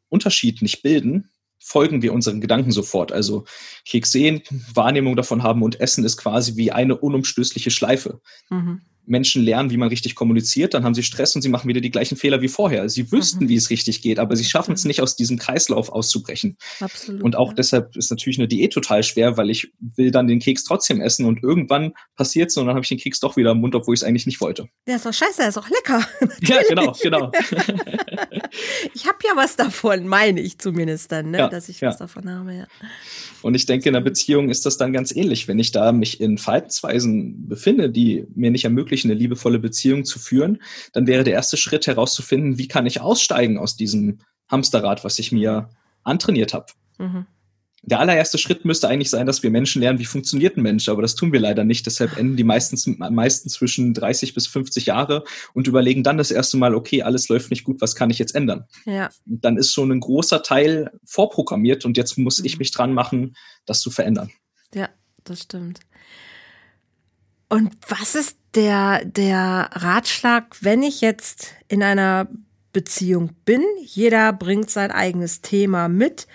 Unterschied nicht bilden, folgen wir unseren Gedanken sofort. Also Keks sehen, Wahrnehmung davon haben und Essen ist quasi wie eine unumstößliche Schleife. Mhm. Menschen lernen, wie man richtig kommuniziert, dann haben sie Stress und sie machen wieder die gleichen Fehler wie vorher. Sie wüssten, mhm. wie es richtig geht, aber sie schaffen es nicht, aus diesem Kreislauf auszubrechen. Absolut, und auch ja. deshalb ist natürlich eine Diät total schwer, weil ich will dann den Keks trotzdem essen und irgendwann passiert es und dann habe ich den Keks doch wieder im Mund, obwohl ich es eigentlich nicht wollte. Der ist doch scheiße, der ist doch lecker. ja, genau, genau. ich habe ja was davon, meine ich zumindest dann, ne? Ja, dass ich ja. was davon habe, ja. Und ich denke, in einer Beziehung ist das dann ganz ähnlich. Wenn ich da mich in Verhaltensweisen befinde, die mir nicht ermöglichen, eine liebevolle Beziehung zu führen, dann wäre der erste Schritt herauszufinden, wie kann ich aussteigen aus diesem Hamsterrad, was ich mir antrainiert habe. Mhm der allererste Schritt müsste eigentlich sein, dass wir Menschen lernen, wie funktioniert ein Mensch, aber das tun wir leider nicht. Deshalb enden die meistens meisten zwischen 30 bis 50 Jahre und überlegen dann das erste Mal, okay, alles läuft nicht gut, was kann ich jetzt ändern? Ja. dann ist schon ein großer Teil vorprogrammiert und jetzt muss mhm. ich mich dran machen, das zu verändern. Ja, das stimmt. Und was ist der, der Ratschlag, wenn ich jetzt in einer Beziehung bin? Jeder bringt sein eigenes Thema mit.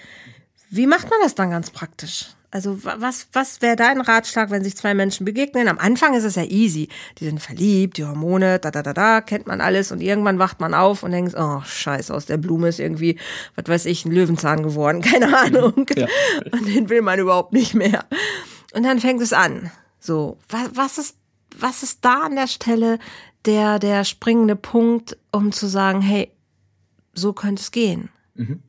Wie macht man das dann ganz praktisch? Also was, was wäre dein Ratschlag, wenn sich zwei Menschen begegnen? Am Anfang ist es ja easy. Die sind verliebt, die Hormone, da, da, da, da, kennt man alles und irgendwann wacht man auf und denkt, oh, scheiße, aus der Blume ist irgendwie, was weiß ich, ein Löwenzahn geworden, keine Ahnung. Ja. Und den will man überhaupt nicht mehr. Und dann fängt es an. So, was, was ist, was ist da an der Stelle der, der springende Punkt, um zu sagen, hey, so könnte es gehen? Mhm.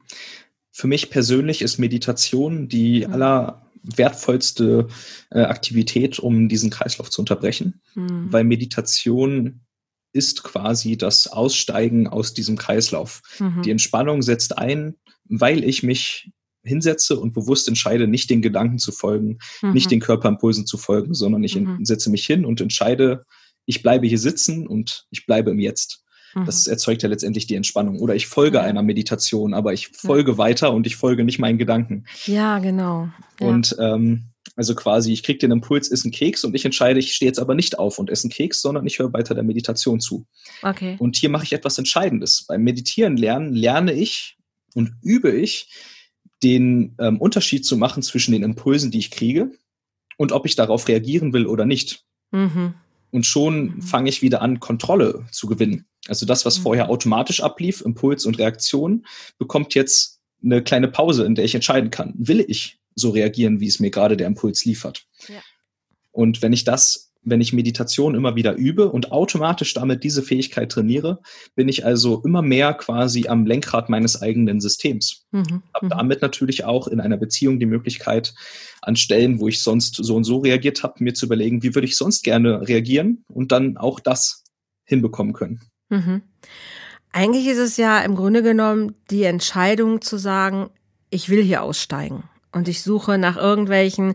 Für mich persönlich ist Meditation die mhm. aller wertvollste äh, Aktivität, um diesen Kreislauf zu unterbrechen, mhm. weil Meditation ist quasi das Aussteigen aus diesem Kreislauf. Mhm. Die Entspannung setzt ein, weil ich mich hinsetze und bewusst entscheide, nicht den Gedanken zu folgen, mhm. nicht den Körperimpulsen zu folgen, sondern ich mhm. setze mich hin und entscheide, ich bleibe hier sitzen und ich bleibe im Jetzt. Das mhm. erzeugt ja letztendlich die Entspannung. Oder ich folge ja. einer Meditation, aber ich folge ja. weiter und ich folge nicht meinen Gedanken. Ja, genau. Ja. Und ähm, also quasi, ich kriege den Impuls, ist ein Keks und ich entscheide, ich stehe jetzt aber nicht auf und esse einen Keks, sondern ich höre weiter der Meditation zu. Okay. Und hier mache ich etwas Entscheidendes. Beim Meditieren lernen, lerne ich und übe ich, den ähm, Unterschied zu machen zwischen den Impulsen, die ich kriege und ob ich darauf reagieren will oder nicht. Mhm. Und schon mhm. fange ich wieder an, Kontrolle zu gewinnen. Also das, was mhm. vorher automatisch ablief, Impuls und Reaktion, bekommt jetzt eine kleine Pause, in der ich entscheiden kann, will ich so reagieren, wie es mir gerade der Impuls liefert. Ja. Und wenn ich das, wenn ich Meditation immer wieder übe und automatisch damit diese Fähigkeit trainiere, bin ich also immer mehr quasi am Lenkrad meines eigenen Systems. Mhm. Habe mhm. damit natürlich auch in einer Beziehung die Möglichkeit, an Stellen, wo ich sonst so und so reagiert habe, mir zu überlegen, wie würde ich sonst gerne reagieren und dann auch das hinbekommen können. Mhm. Eigentlich ist es ja im Grunde genommen die Entscheidung zu sagen, ich will hier aussteigen und ich suche nach irgendwelchen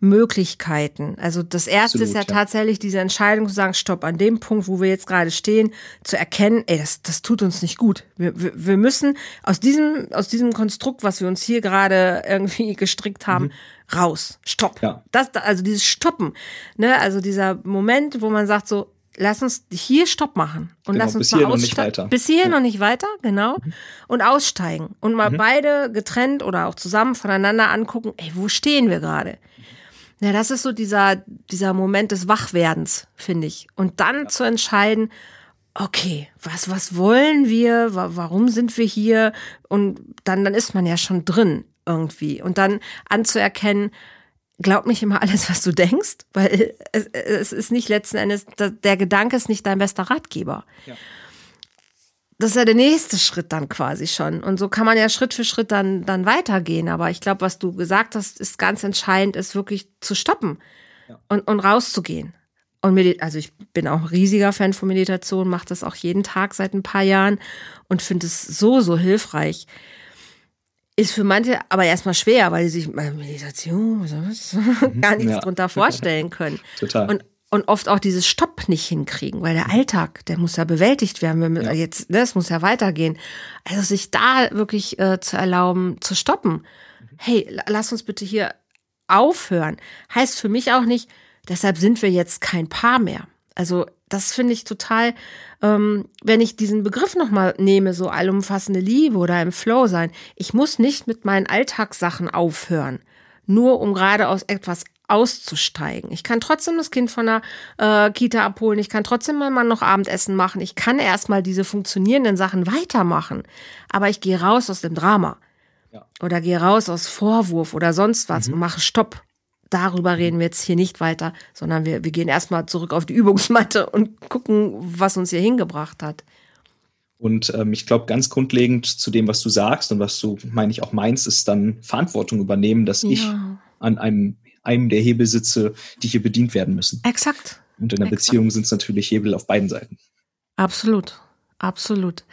Möglichkeiten. Also das erste Absolut, ist ja, ja, tatsächlich diese Entscheidung zu sagen, stopp, an dem Punkt, wo wir jetzt gerade stehen, zu erkennen, ey, das, das tut uns nicht gut. Wir, wir, wir müssen aus diesem, aus diesem Konstrukt, was wir uns hier gerade irgendwie gestrickt haben, mhm. raus. Stopp. Ja. Das, also dieses Stoppen. Ne? Also dieser Moment, wo man sagt so, lass uns hier Stopp machen und genau, lass uns mal aussteigen. Bis hierhin ja. noch nicht weiter, genau. Mhm. Und aussteigen und mal mhm. beide getrennt oder auch zusammen voneinander angucken, ey, wo stehen wir gerade? Ja, das ist so dieser, dieser Moment des Wachwerdens, finde ich. Und dann ja. zu entscheiden, okay, was, was wollen wir? Warum sind wir hier? Und dann, dann ist man ja schon drin irgendwie. Und dann anzuerkennen, glaub nicht immer alles, was du denkst, weil es, es ist nicht letzten Endes, der Gedanke ist nicht dein bester Ratgeber. Ja. Das ist ja der nächste Schritt dann quasi schon. Und so kann man ja Schritt für Schritt dann, dann weitergehen. Aber ich glaube, was du gesagt hast, ist ganz entscheidend, ist wirklich zu stoppen ja. und, und rauszugehen. Und also ich bin auch ein riesiger Fan von Meditation, mache das auch jeden Tag seit ein paar Jahren und finde es so, so hilfreich. Ist für manche aber erstmal schwer, weil sie sich Meditation mhm. gar nichts ja. drunter vorstellen können. Total. Und, und oft auch dieses Stopp nicht hinkriegen, weil der Alltag, der muss ja bewältigt werden. Wir, ja. Jetzt, das ne, muss ja weitergehen. Also sich da wirklich äh, zu erlauben, zu stoppen. Mhm. Hey, lass uns bitte hier aufhören. Heißt für mich auch nicht, deshalb sind wir jetzt kein Paar mehr. Also das finde ich total, ähm, wenn ich diesen Begriff nochmal nehme, so allumfassende Liebe oder im Flow sein. Ich muss nicht mit meinen Alltagssachen aufhören, nur um gerade aus etwas auszusteigen. Ich kann trotzdem das Kind von der äh, Kita abholen. Ich kann trotzdem mal Mann noch Abendessen machen. Ich kann erstmal diese funktionierenden Sachen weitermachen. Aber ich gehe raus aus dem Drama. Ja. Oder gehe raus aus Vorwurf oder sonst was mhm. und mache Stopp darüber reden wir jetzt hier nicht weiter, sondern wir, wir gehen erstmal zurück auf die Übungsmatte und gucken, was uns hier hingebracht hat. Und ähm, ich glaube, ganz grundlegend zu dem, was du sagst und was du, meine ich, auch meinst, ist dann Verantwortung übernehmen, dass ja. ich an einem, einem der Hebel sitze, die hier bedient werden müssen. Exakt. Und in der Exakt. Beziehung sind es natürlich Hebel auf beiden Seiten. Absolut, absolut.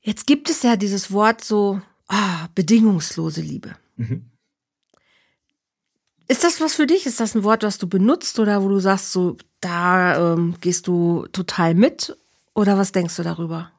Jetzt gibt es ja dieses Wort so, ah, bedingungslose Liebe. Mhm. Ist das was für dich? Ist das ein Wort, was du benutzt oder wo du sagst, so da ähm, gehst du total mit? Oder was denkst du darüber?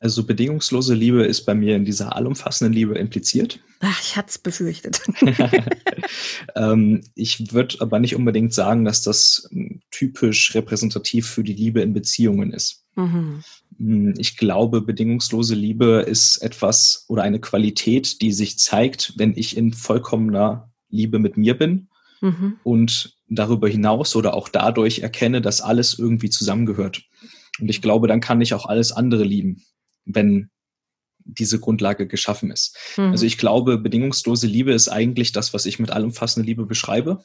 Also bedingungslose Liebe ist bei mir in dieser allumfassenden Liebe impliziert. Ach, ich hatte es befürchtet. ähm, ich würde aber nicht unbedingt sagen, dass das typisch repräsentativ für die Liebe in Beziehungen ist. Mhm. Hm, ich glaube, bedingungslose Liebe ist etwas oder eine Qualität, die sich zeigt, wenn ich in vollkommener Liebe mit mir bin mhm. und darüber hinaus oder auch dadurch erkenne, dass alles irgendwie zusammengehört. Und ich glaube, dann kann ich auch alles andere lieben, wenn diese Grundlage geschaffen ist. Mhm. Also ich glaube, bedingungslose Liebe ist eigentlich das, was ich mit allumfassender Liebe beschreibe.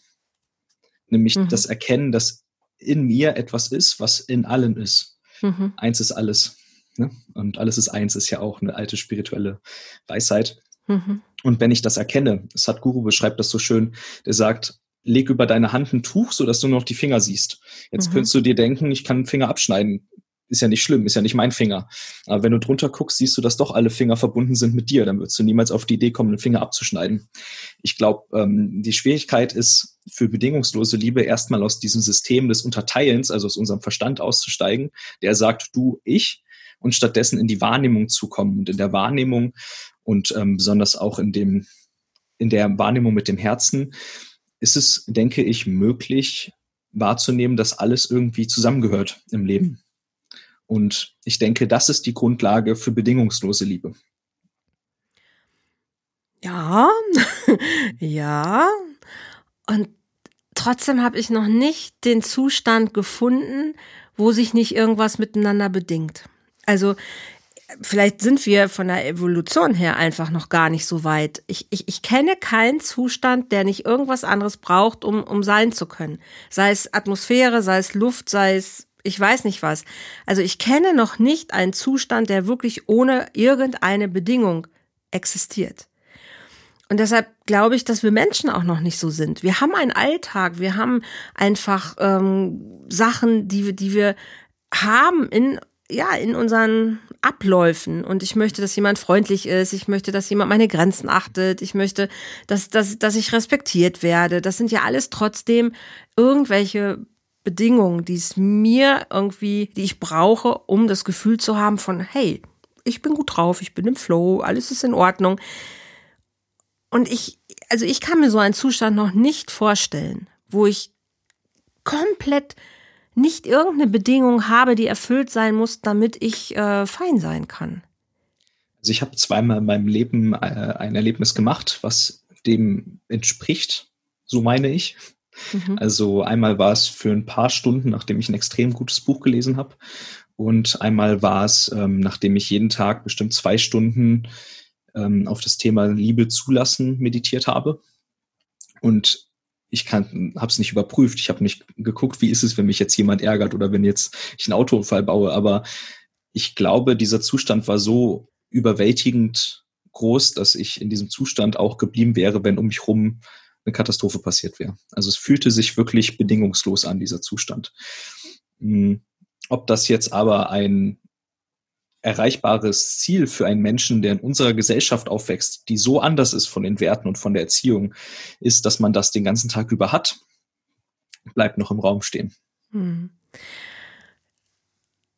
Nämlich mhm. das Erkennen, dass in mir etwas ist, was in allen ist. Mhm. Eins ist alles. Ne? Und alles ist eins, ist ja auch eine alte spirituelle Weisheit. Mhm. Und wenn ich das erkenne, Sadhguru beschreibt das so schön, der sagt, leg über deine Hand ein Tuch, sodass du nur noch die Finger siehst. Jetzt mhm. könntest du dir denken, ich kann einen Finger abschneiden ist ja nicht schlimm, ist ja nicht mein Finger. Aber wenn du drunter guckst, siehst du, dass doch alle Finger verbunden sind mit dir. Dann würdest du niemals auf die Idee kommen, den Finger abzuschneiden. Ich glaube, ähm, die Schwierigkeit ist für bedingungslose Liebe erstmal aus diesem System des Unterteilens, also aus unserem Verstand auszusteigen, der sagt du, ich, und stattdessen in die Wahrnehmung zu kommen. Und in der Wahrnehmung und ähm, besonders auch in dem, in der Wahrnehmung mit dem Herzen ist es, denke ich, möglich wahrzunehmen, dass alles irgendwie zusammengehört im Leben. Und ich denke, das ist die Grundlage für bedingungslose Liebe. Ja, ja. Und trotzdem habe ich noch nicht den Zustand gefunden, wo sich nicht irgendwas miteinander bedingt. Also vielleicht sind wir von der Evolution her einfach noch gar nicht so weit. Ich, ich, ich kenne keinen Zustand, der nicht irgendwas anderes braucht, um, um sein zu können. Sei es Atmosphäre, sei es Luft, sei es ich weiß nicht was. Also ich kenne noch nicht einen Zustand, der wirklich ohne irgendeine Bedingung existiert. Und deshalb glaube ich, dass wir Menschen auch noch nicht so sind. Wir haben einen Alltag, wir haben einfach ähm, Sachen, die, die wir haben in ja, in unseren Abläufen. Und ich möchte, dass jemand freundlich ist. Ich möchte, dass jemand meine Grenzen achtet. Ich möchte, dass, dass, dass ich respektiert werde. Das sind ja alles trotzdem irgendwelche Bedingungen, die es mir irgendwie, die ich brauche, um das Gefühl zu haben von, hey, ich bin gut drauf, ich bin im Flow, alles ist in Ordnung. Und ich, also ich kann mir so einen Zustand noch nicht vorstellen, wo ich komplett nicht irgendeine Bedingung habe, die erfüllt sein muss, damit ich äh, fein sein kann. Also ich habe zweimal in meinem Leben äh, ein Erlebnis gemacht, was dem entspricht, so meine ich. Mhm. Also einmal war es für ein paar Stunden, nachdem ich ein extrem gutes Buch gelesen habe. Und einmal war es, ähm, nachdem ich jeden Tag bestimmt zwei Stunden ähm, auf das Thema Liebe zulassen meditiert habe. Und ich habe es nicht überprüft. Ich habe nicht geguckt, wie ist es, wenn mich jetzt jemand ärgert oder wenn jetzt ich einen Autounfall baue. Aber ich glaube, dieser Zustand war so überwältigend groß, dass ich in diesem Zustand auch geblieben wäre, wenn um mich rum eine Katastrophe passiert wäre. Also es fühlte sich wirklich bedingungslos an, dieser Zustand. Hm, ob das jetzt aber ein erreichbares Ziel für einen Menschen, der in unserer Gesellschaft aufwächst, die so anders ist von den Werten und von der Erziehung, ist, dass man das den ganzen Tag über hat, bleibt noch im Raum stehen. Hm.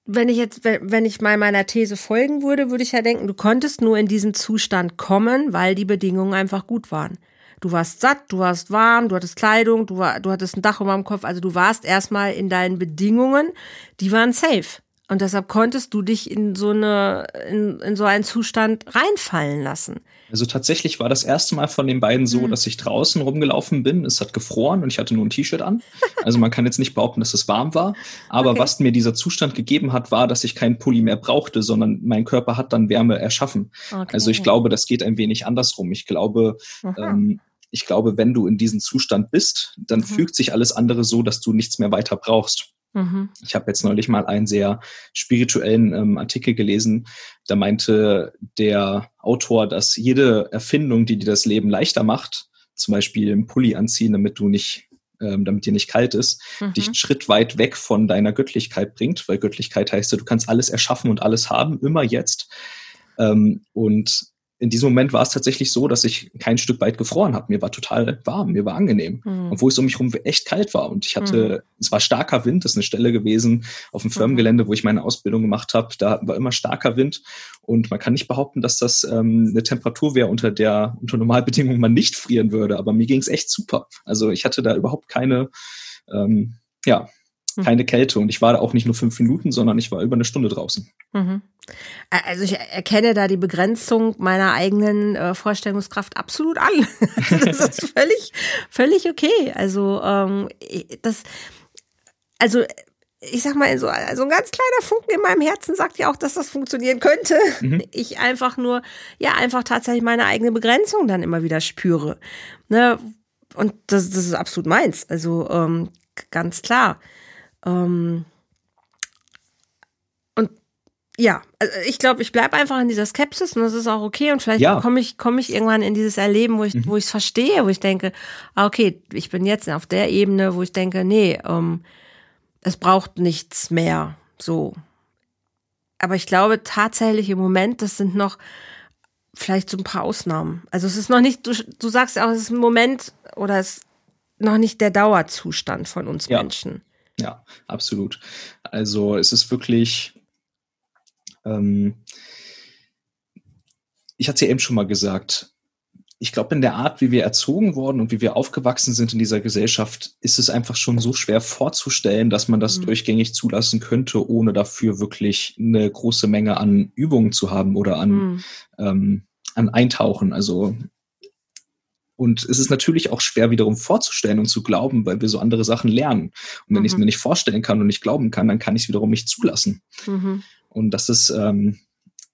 Wenn ich jetzt, wenn ich mal meiner These folgen würde, würde ich ja denken, du konntest nur in diesen Zustand kommen, weil die Bedingungen einfach gut waren. Du warst satt, du warst warm, du hattest Kleidung, du, war, du hattest ein Dach über dem Kopf. Also du warst erstmal in deinen Bedingungen, die waren safe. Und deshalb konntest du dich in so eine, in, in so einen Zustand reinfallen lassen. Also tatsächlich war das erste Mal von den beiden so, mhm. dass ich draußen rumgelaufen bin. Es hat gefroren und ich hatte nur ein T-Shirt an. Also man kann jetzt nicht behaupten, dass es warm war. Aber okay. was mir dieser Zustand gegeben hat, war, dass ich keinen Pulli mehr brauchte, sondern mein Körper hat dann Wärme erschaffen. Okay. Also ich glaube, das geht ein wenig andersrum. Ich glaube, ähm, ich glaube, wenn du in diesem Zustand bist, dann mhm. fügt sich alles andere so, dass du nichts mehr weiter brauchst. Mhm. Ich habe jetzt neulich mal einen sehr spirituellen ähm, Artikel gelesen. Da meinte der Autor, dass jede Erfindung, die dir das Leben leichter macht, zum Beispiel einen Pulli anziehen, damit du nicht ähm, damit dir nicht kalt ist, mhm. dich einen Schritt weit weg von deiner Göttlichkeit bringt, weil Göttlichkeit heißt, du kannst alles erschaffen und alles haben, immer jetzt. Ähm, und in diesem Moment war es tatsächlich so, dass ich kein Stück weit gefroren habe. Mir war total warm, mir war angenehm, mhm. obwohl es um mich herum echt kalt war. Und ich hatte, mhm. es war starker Wind, das ist eine Stelle gewesen auf dem Firmengelände, wo ich meine Ausbildung gemacht habe. Da war immer starker Wind. Und man kann nicht behaupten, dass das ähm, eine Temperatur wäre, unter der unter Normalbedingungen man nicht frieren würde. Aber mir ging es echt super. Also ich hatte da überhaupt keine, ähm, ja, mhm. Keine Kälte. Und ich war da auch nicht nur fünf Minuten, sondern ich war über eine Stunde draußen. Mhm. Also ich erkenne da die Begrenzung meiner eigenen äh, Vorstellungskraft absolut an. das ist völlig, völlig okay. Also ähm, das, also ich sag mal, so, so ein ganz kleiner Funken in meinem Herzen sagt ja auch, dass das funktionieren könnte. Mhm. Ich einfach nur, ja, einfach tatsächlich meine eigene Begrenzung dann immer wieder spüre. Ne? Und das, das ist absolut meins. Also ähm, ganz klar. Ähm, und ja, also ich glaube, ich bleibe einfach in dieser Skepsis und das ist auch okay. Und vielleicht ja. komme ich, komme ich irgendwann in dieses Erleben, wo ich, mhm. wo ich es verstehe, wo ich denke, ah, okay, ich bin jetzt auf der Ebene, wo ich denke, nee, ähm, es braucht nichts mehr. So. Aber ich glaube tatsächlich im Moment, das sind noch vielleicht so ein paar Ausnahmen. Also es ist noch nicht, du, du sagst auch, es ist ein Moment oder es ist noch nicht der Dauerzustand von uns ja. Menschen. Ja, absolut. Also es ist wirklich, ähm, ich hatte es ja eben schon mal gesagt, ich glaube, in der Art, wie wir erzogen worden und wie wir aufgewachsen sind in dieser Gesellschaft, ist es einfach schon so schwer vorzustellen, dass man das mhm. durchgängig zulassen könnte, ohne dafür wirklich eine große Menge an Übungen zu haben oder an, mhm. ähm, an Eintauchen. Also und es ist natürlich auch schwer wiederum vorzustellen und zu glauben, weil wir so andere Sachen lernen. Und wenn mhm. ich es mir nicht vorstellen kann und nicht glauben kann, dann kann ich es wiederum nicht zulassen. Mhm. Und das ist, ähm,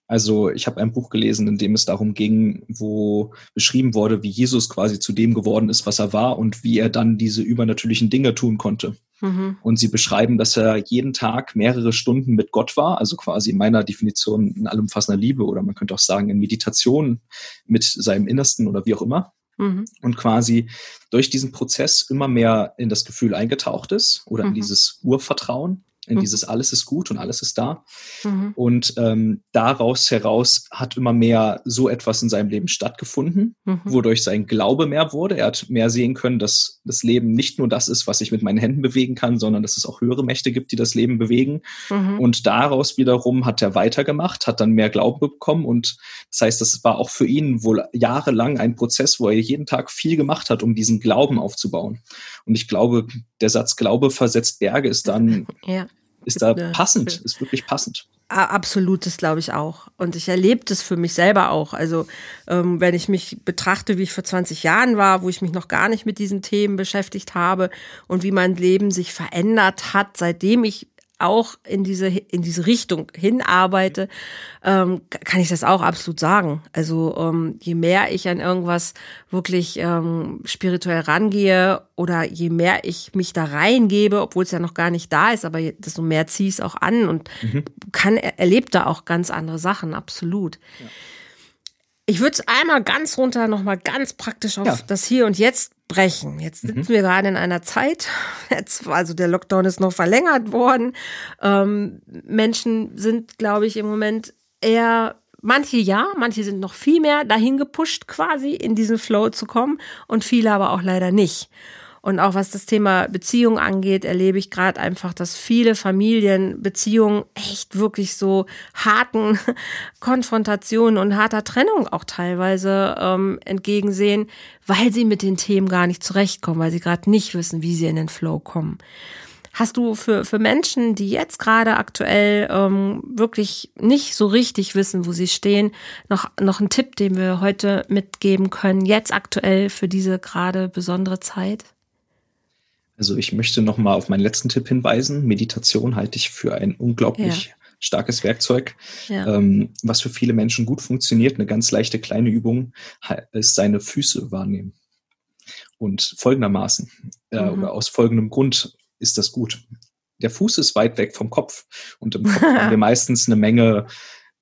also ich habe ein Buch gelesen, in dem es darum ging, wo beschrieben wurde, wie Jesus quasi zu dem geworden ist, was er war und wie er dann diese übernatürlichen Dinge tun konnte. Mhm. Und sie beschreiben, dass er jeden Tag mehrere Stunden mit Gott war, also quasi in meiner Definition in allumfassender Liebe oder man könnte auch sagen in Meditation mit seinem Innersten oder wie auch immer. Mhm. Und quasi durch diesen Prozess immer mehr in das Gefühl eingetaucht ist oder mhm. in dieses Urvertrauen in mhm. dieses alles ist gut und alles ist da. Mhm. Und ähm, daraus heraus hat immer mehr so etwas in seinem Leben stattgefunden, mhm. wodurch sein Glaube mehr wurde. Er hat mehr sehen können, dass das Leben nicht nur das ist, was ich mit meinen Händen bewegen kann, sondern dass es auch höhere Mächte gibt, die das Leben bewegen. Mhm. Und daraus wiederum hat er weitergemacht, hat dann mehr Glauben bekommen. Und das heißt, das war auch für ihn wohl jahrelang ein Prozess, wo er jeden Tag viel gemacht hat, um diesen Glauben aufzubauen. Und ich glaube, der Satz Glaube versetzt Berge ist dann ja ist da passend, ist wirklich passend. Absolut, das glaube ich auch. Und ich erlebe das für mich selber auch. Also ähm, wenn ich mich betrachte, wie ich vor 20 Jahren war, wo ich mich noch gar nicht mit diesen Themen beschäftigt habe und wie mein Leben sich verändert hat, seitdem ich auch in diese, in diese Richtung hinarbeite, ähm, kann ich das auch absolut sagen. Also ähm, je mehr ich an irgendwas wirklich ähm, spirituell rangehe oder je mehr ich mich da reingebe, obwohl es ja noch gar nicht da ist, aber desto mehr ziehe ich es auch an und mhm. kann erlebt da auch ganz andere Sachen, absolut. Ja. Ich würde es einmal ganz runter, nochmal ganz praktisch auf ja. das Hier und Jetzt brechen. Jetzt sitzen mhm. wir gerade in einer Zeit, jetzt, also der Lockdown ist noch verlängert worden. Ähm, Menschen sind, glaube ich, im Moment eher manche ja, manche sind noch viel mehr dahin gepusht, quasi in diesen Flow zu kommen und viele aber auch leider nicht. Und auch was das Thema Beziehung angeht, erlebe ich gerade einfach, dass viele Familien Beziehungen echt wirklich so harten Konfrontationen und harter Trennung auch teilweise ähm, entgegensehen, weil sie mit den Themen gar nicht zurechtkommen, weil sie gerade nicht wissen, wie sie in den Flow kommen. Hast du für, für Menschen, die jetzt gerade aktuell ähm, wirklich nicht so richtig wissen, wo sie stehen, noch, noch einen Tipp, den wir heute mitgeben können, jetzt aktuell für diese gerade besondere Zeit? Also ich möchte noch mal auf meinen letzten Tipp hinweisen. Meditation halte ich für ein unglaublich ja. starkes Werkzeug, ja. ähm, was für viele Menschen gut funktioniert. Eine ganz leichte kleine Übung ist seine Füße wahrnehmen. Und folgendermaßen äh, mhm. oder aus folgendem Grund ist das gut. Der Fuß ist weit weg vom Kopf und im Kopf haben wir meistens eine Menge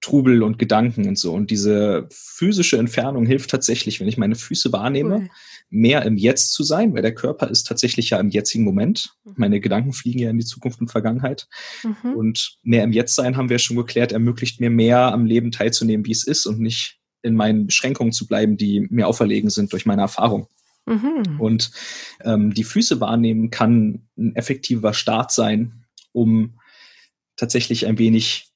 Trubel und Gedanken und so. Und diese physische Entfernung hilft tatsächlich, wenn ich meine Füße wahrnehme, cool. Mehr im Jetzt zu sein, weil der Körper ist tatsächlich ja im jetzigen Moment. Mhm. Meine Gedanken fliegen ja in die Zukunft und Vergangenheit. Mhm. Und mehr im Jetzt sein, haben wir schon geklärt, ermöglicht mir mehr am Leben teilzunehmen, wie es ist und nicht in meinen Beschränkungen zu bleiben, die mir auferlegen sind durch meine Erfahrung. Mhm. Und ähm, die Füße wahrnehmen kann ein effektiver Start sein, um tatsächlich ein wenig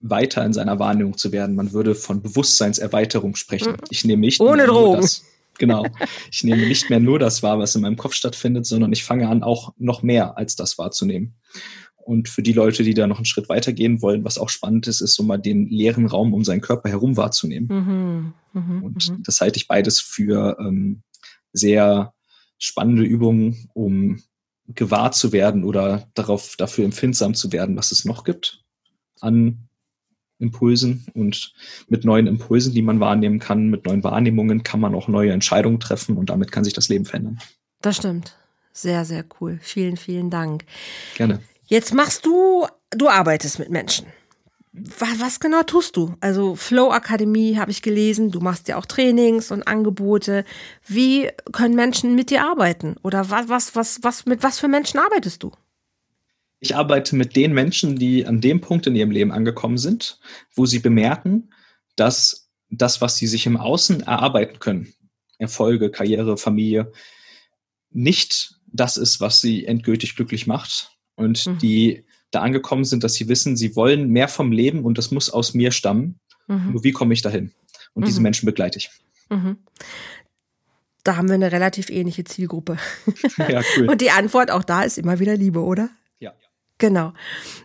weiter in seiner Wahrnehmung zu werden. Man würde von Bewusstseinserweiterung sprechen. Mhm. Ich nehme nicht ohne Drogen. Das, Genau. Ich nehme nicht mehr nur das wahr, was in meinem Kopf stattfindet, sondern ich fange an, auch noch mehr als das wahrzunehmen. Und für die Leute, die da noch einen Schritt weiter gehen wollen, was auch spannend ist, ist so mal den leeren Raum um seinen Körper herum wahrzunehmen. Mhm, mh, und mh. das halte ich beides für ähm, sehr spannende Übungen, um gewahr zu werden oder darauf dafür empfindsam zu werden, was es noch gibt an Impulsen und mit neuen Impulsen, die man wahrnehmen kann, mit neuen Wahrnehmungen kann man auch neue Entscheidungen treffen und damit kann sich das Leben verändern. Das stimmt. Sehr, sehr cool. Vielen, vielen Dank. Gerne. Jetzt machst du, du arbeitest mit Menschen. Was, was genau tust du? Also Flow Akademie habe ich gelesen, du machst ja auch Trainings und Angebote. Wie können Menschen mit dir arbeiten? Oder was, was, was, was, mit was für Menschen arbeitest du? Ich arbeite mit den Menschen, die an dem Punkt in ihrem Leben angekommen sind, wo sie bemerken, dass das, was sie sich im Außen erarbeiten können, Erfolge, Karriere, Familie, nicht das ist, was sie endgültig glücklich macht. Und mhm. die da angekommen sind, dass sie wissen, sie wollen mehr vom Leben und das muss aus mir stammen. Mhm. Nur wie komme ich dahin? Und mhm. diese Menschen begleite ich. Mhm. Da haben wir eine relativ ähnliche Zielgruppe. ja, cool. Und die Antwort auch da ist immer wieder Liebe, oder? Genau.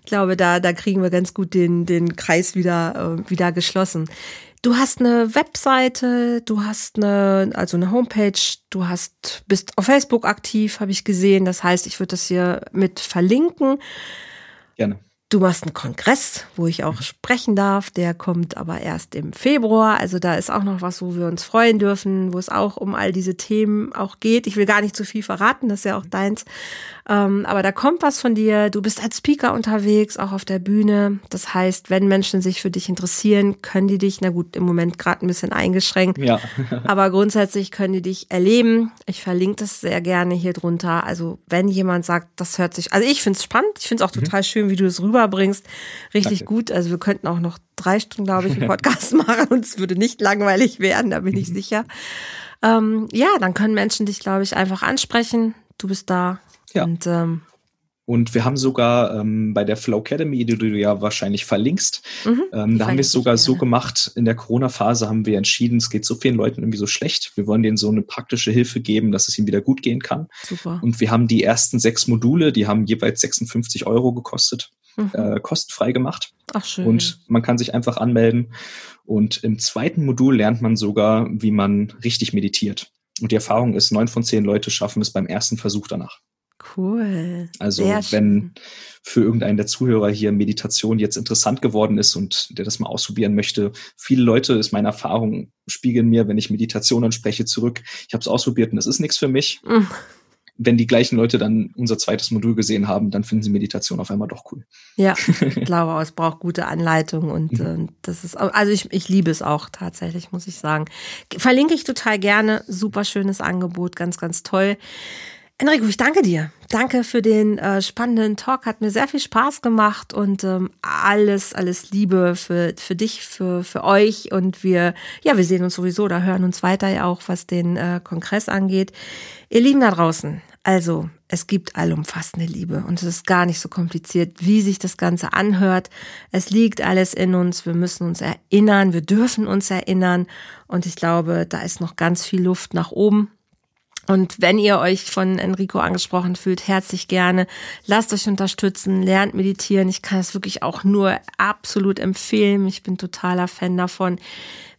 Ich glaube, da, da kriegen wir ganz gut den, den Kreis wieder, äh, wieder geschlossen. Du hast eine Webseite, du hast eine, also eine Homepage, du hast, bist auf Facebook aktiv, habe ich gesehen. Das heißt, ich würde das hier mit verlinken. Gerne. Du machst einen Kongress, wo ich auch sprechen darf. Der kommt aber erst im Februar. Also da ist auch noch was, wo wir uns freuen dürfen, wo es auch um all diese Themen auch geht. Ich will gar nicht zu viel verraten, das ist ja auch deins. Ähm, aber da kommt was von dir. Du bist als Speaker unterwegs, auch auf der Bühne. Das heißt, wenn Menschen sich für dich interessieren, können die dich, na gut, im Moment gerade ein bisschen eingeschränkt. Ja. aber grundsätzlich können die dich erleben. Ich verlinke das sehr gerne hier drunter. Also wenn jemand sagt, das hört sich, also ich finde es spannend. Ich finde es auch mhm. total schön, wie du es rüberbringst. Richtig Danke. gut. Also wir könnten auch noch drei Stunden, glaube ich, einen Podcast machen und es würde nicht langweilig werden, da bin ich mhm. sicher. Ähm, ja, dann können Menschen dich, glaube ich, einfach ansprechen. Du bist da ja. Und, ähm, und wir haben sogar ähm, bei der Flow Academy, die du ja wahrscheinlich verlinkst, mhm, ähm, da haben wir es sogar so gemacht, in der Corona-Phase haben wir entschieden, es geht so vielen Leuten irgendwie so schlecht. Wir wollen denen so eine praktische Hilfe geben, dass es ihnen wieder gut gehen kann. Super. Und wir haben die ersten sechs Module, die haben jeweils 56 Euro gekostet, mhm. äh, kostenfrei gemacht. Ach schön. Und man kann sich einfach anmelden. Und im zweiten Modul lernt man sogar, wie man richtig meditiert. Und die Erfahrung ist, neun von zehn Leute schaffen es beim ersten Versuch danach. Cool. Also Sehr wenn schön. für irgendeinen der Zuhörer hier Meditation jetzt interessant geworden ist und der das mal ausprobieren möchte, viele Leute, ist meine Erfahrung, spiegeln mir, wenn ich Meditation anspreche, zurück. Ich habe es ausprobiert und es ist nichts für mich. Mhm. Wenn die gleichen Leute dann unser zweites Modul gesehen haben, dann finden sie Meditation auf einmal doch cool. Ja, ich glaube auch, es braucht gute Anleitung und mhm. äh, das ist, also ich, ich liebe es auch tatsächlich, muss ich sagen. Verlinke ich total gerne. Super schönes Angebot, ganz, ganz toll. Enrico, ich danke dir. Danke für den äh, spannenden Talk. Hat mir sehr viel Spaß gemacht und ähm, alles, alles Liebe für, für dich, für, für euch. Und wir, ja, wir sehen uns sowieso oder hören uns weiter ja auch, was den äh, Kongress angeht. Ihr Lieben da draußen, also es gibt allumfassende Liebe und es ist gar nicht so kompliziert, wie sich das Ganze anhört. Es liegt alles in uns. Wir müssen uns erinnern. Wir dürfen uns erinnern. Und ich glaube, da ist noch ganz viel Luft nach oben. Und wenn ihr euch von Enrico angesprochen fühlt, herzlich gerne. Lasst euch unterstützen, lernt meditieren. Ich kann es wirklich auch nur absolut empfehlen. Ich bin totaler Fan davon.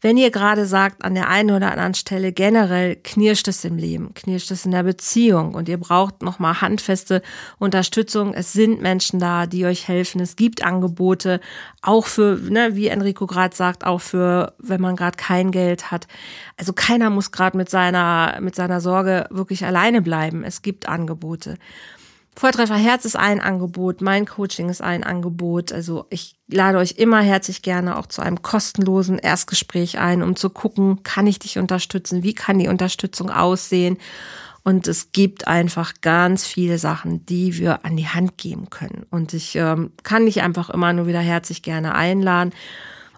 Wenn ihr gerade sagt, an der einen oder anderen Stelle generell knirscht es im Leben, knirscht es in der Beziehung und ihr braucht nochmal handfeste Unterstützung. Es sind Menschen da, die euch helfen. Es gibt Angebote, auch für, ne, wie Enrico gerade sagt, auch für, wenn man gerade kein Geld hat. Also keiner muss gerade mit seiner, mit seiner Sorge wirklich alleine bleiben. Es gibt Angebote. Volltreffer Herz ist ein Angebot, mein Coaching ist ein Angebot. Also ich lade euch immer herzlich gerne auch zu einem kostenlosen Erstgespräch ein, um zu gucken, kann ich dich unterstützen, wie kann die Unterstützung aussehen. Und es gibt einfach ganz viele Sachen, die wir an die Hand geben können. Und ich ähm, kann dich einfach immer nur wieder herzlich gerne einladen.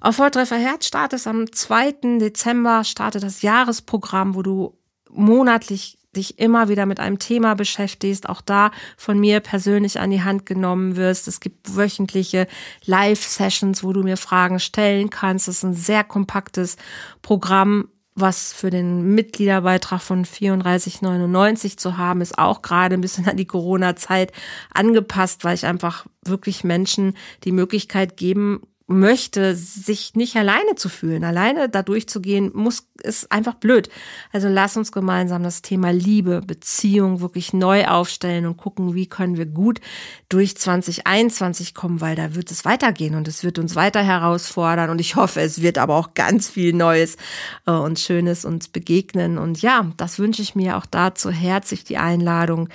Auf Volltreffer Herz startet am 2. Dezember, startet das Jahresprogramm, wo du monatlich dich immer wieder mit einem Thema beschäftigst, auch da von mir persönlich an die Hand genommen wirst. Es gibt wöchentliche Live-Sessions, wo du mir Fragen stellen kannst. Es ist ein sehr kompaktes Programm, was für den Mitgliederbeitrag von 34,99 zu haben, ist auch gerade ein bisschen an die Corona-Zeit angepasst, weil ich einfach wirklich Menschen die Möglichkeit geben möchte, sich nicht alleine zu fühlen. Alleine da durchzugehen, muss, ist einfach blöd. Also lass uns gemeinsam das Thema Liebe, Beziehung wirklich neu aufstellen und gucken, wie können wir gut durch 2021 kommen, weil da wird es weitergehen und es wird uns weiter herausfordern und ich hoffe, es wird aber auch ganz viel Neues äh, und Schönes uns begegnen. Und ja, das wünsche ich mir auch dazu herzlich die Einladung.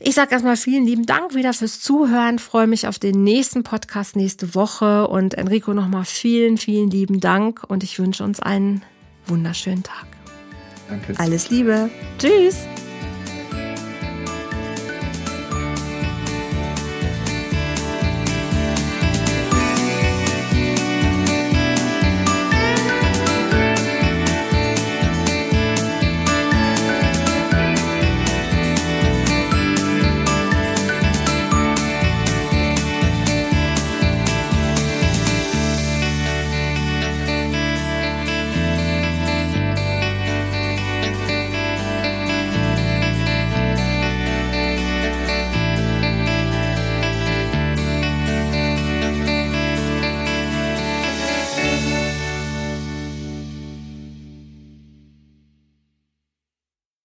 Ich sage erstmal vielen lieben Dank wieder fürs Zuhören, freue mich auf den nächsten Podcast nächste Woche und Enrico nochmal vielen, vielen lieben Dank und ich wünsche uns einen wunderschönen Tag. Danke. Alles Liebe. Tschüss.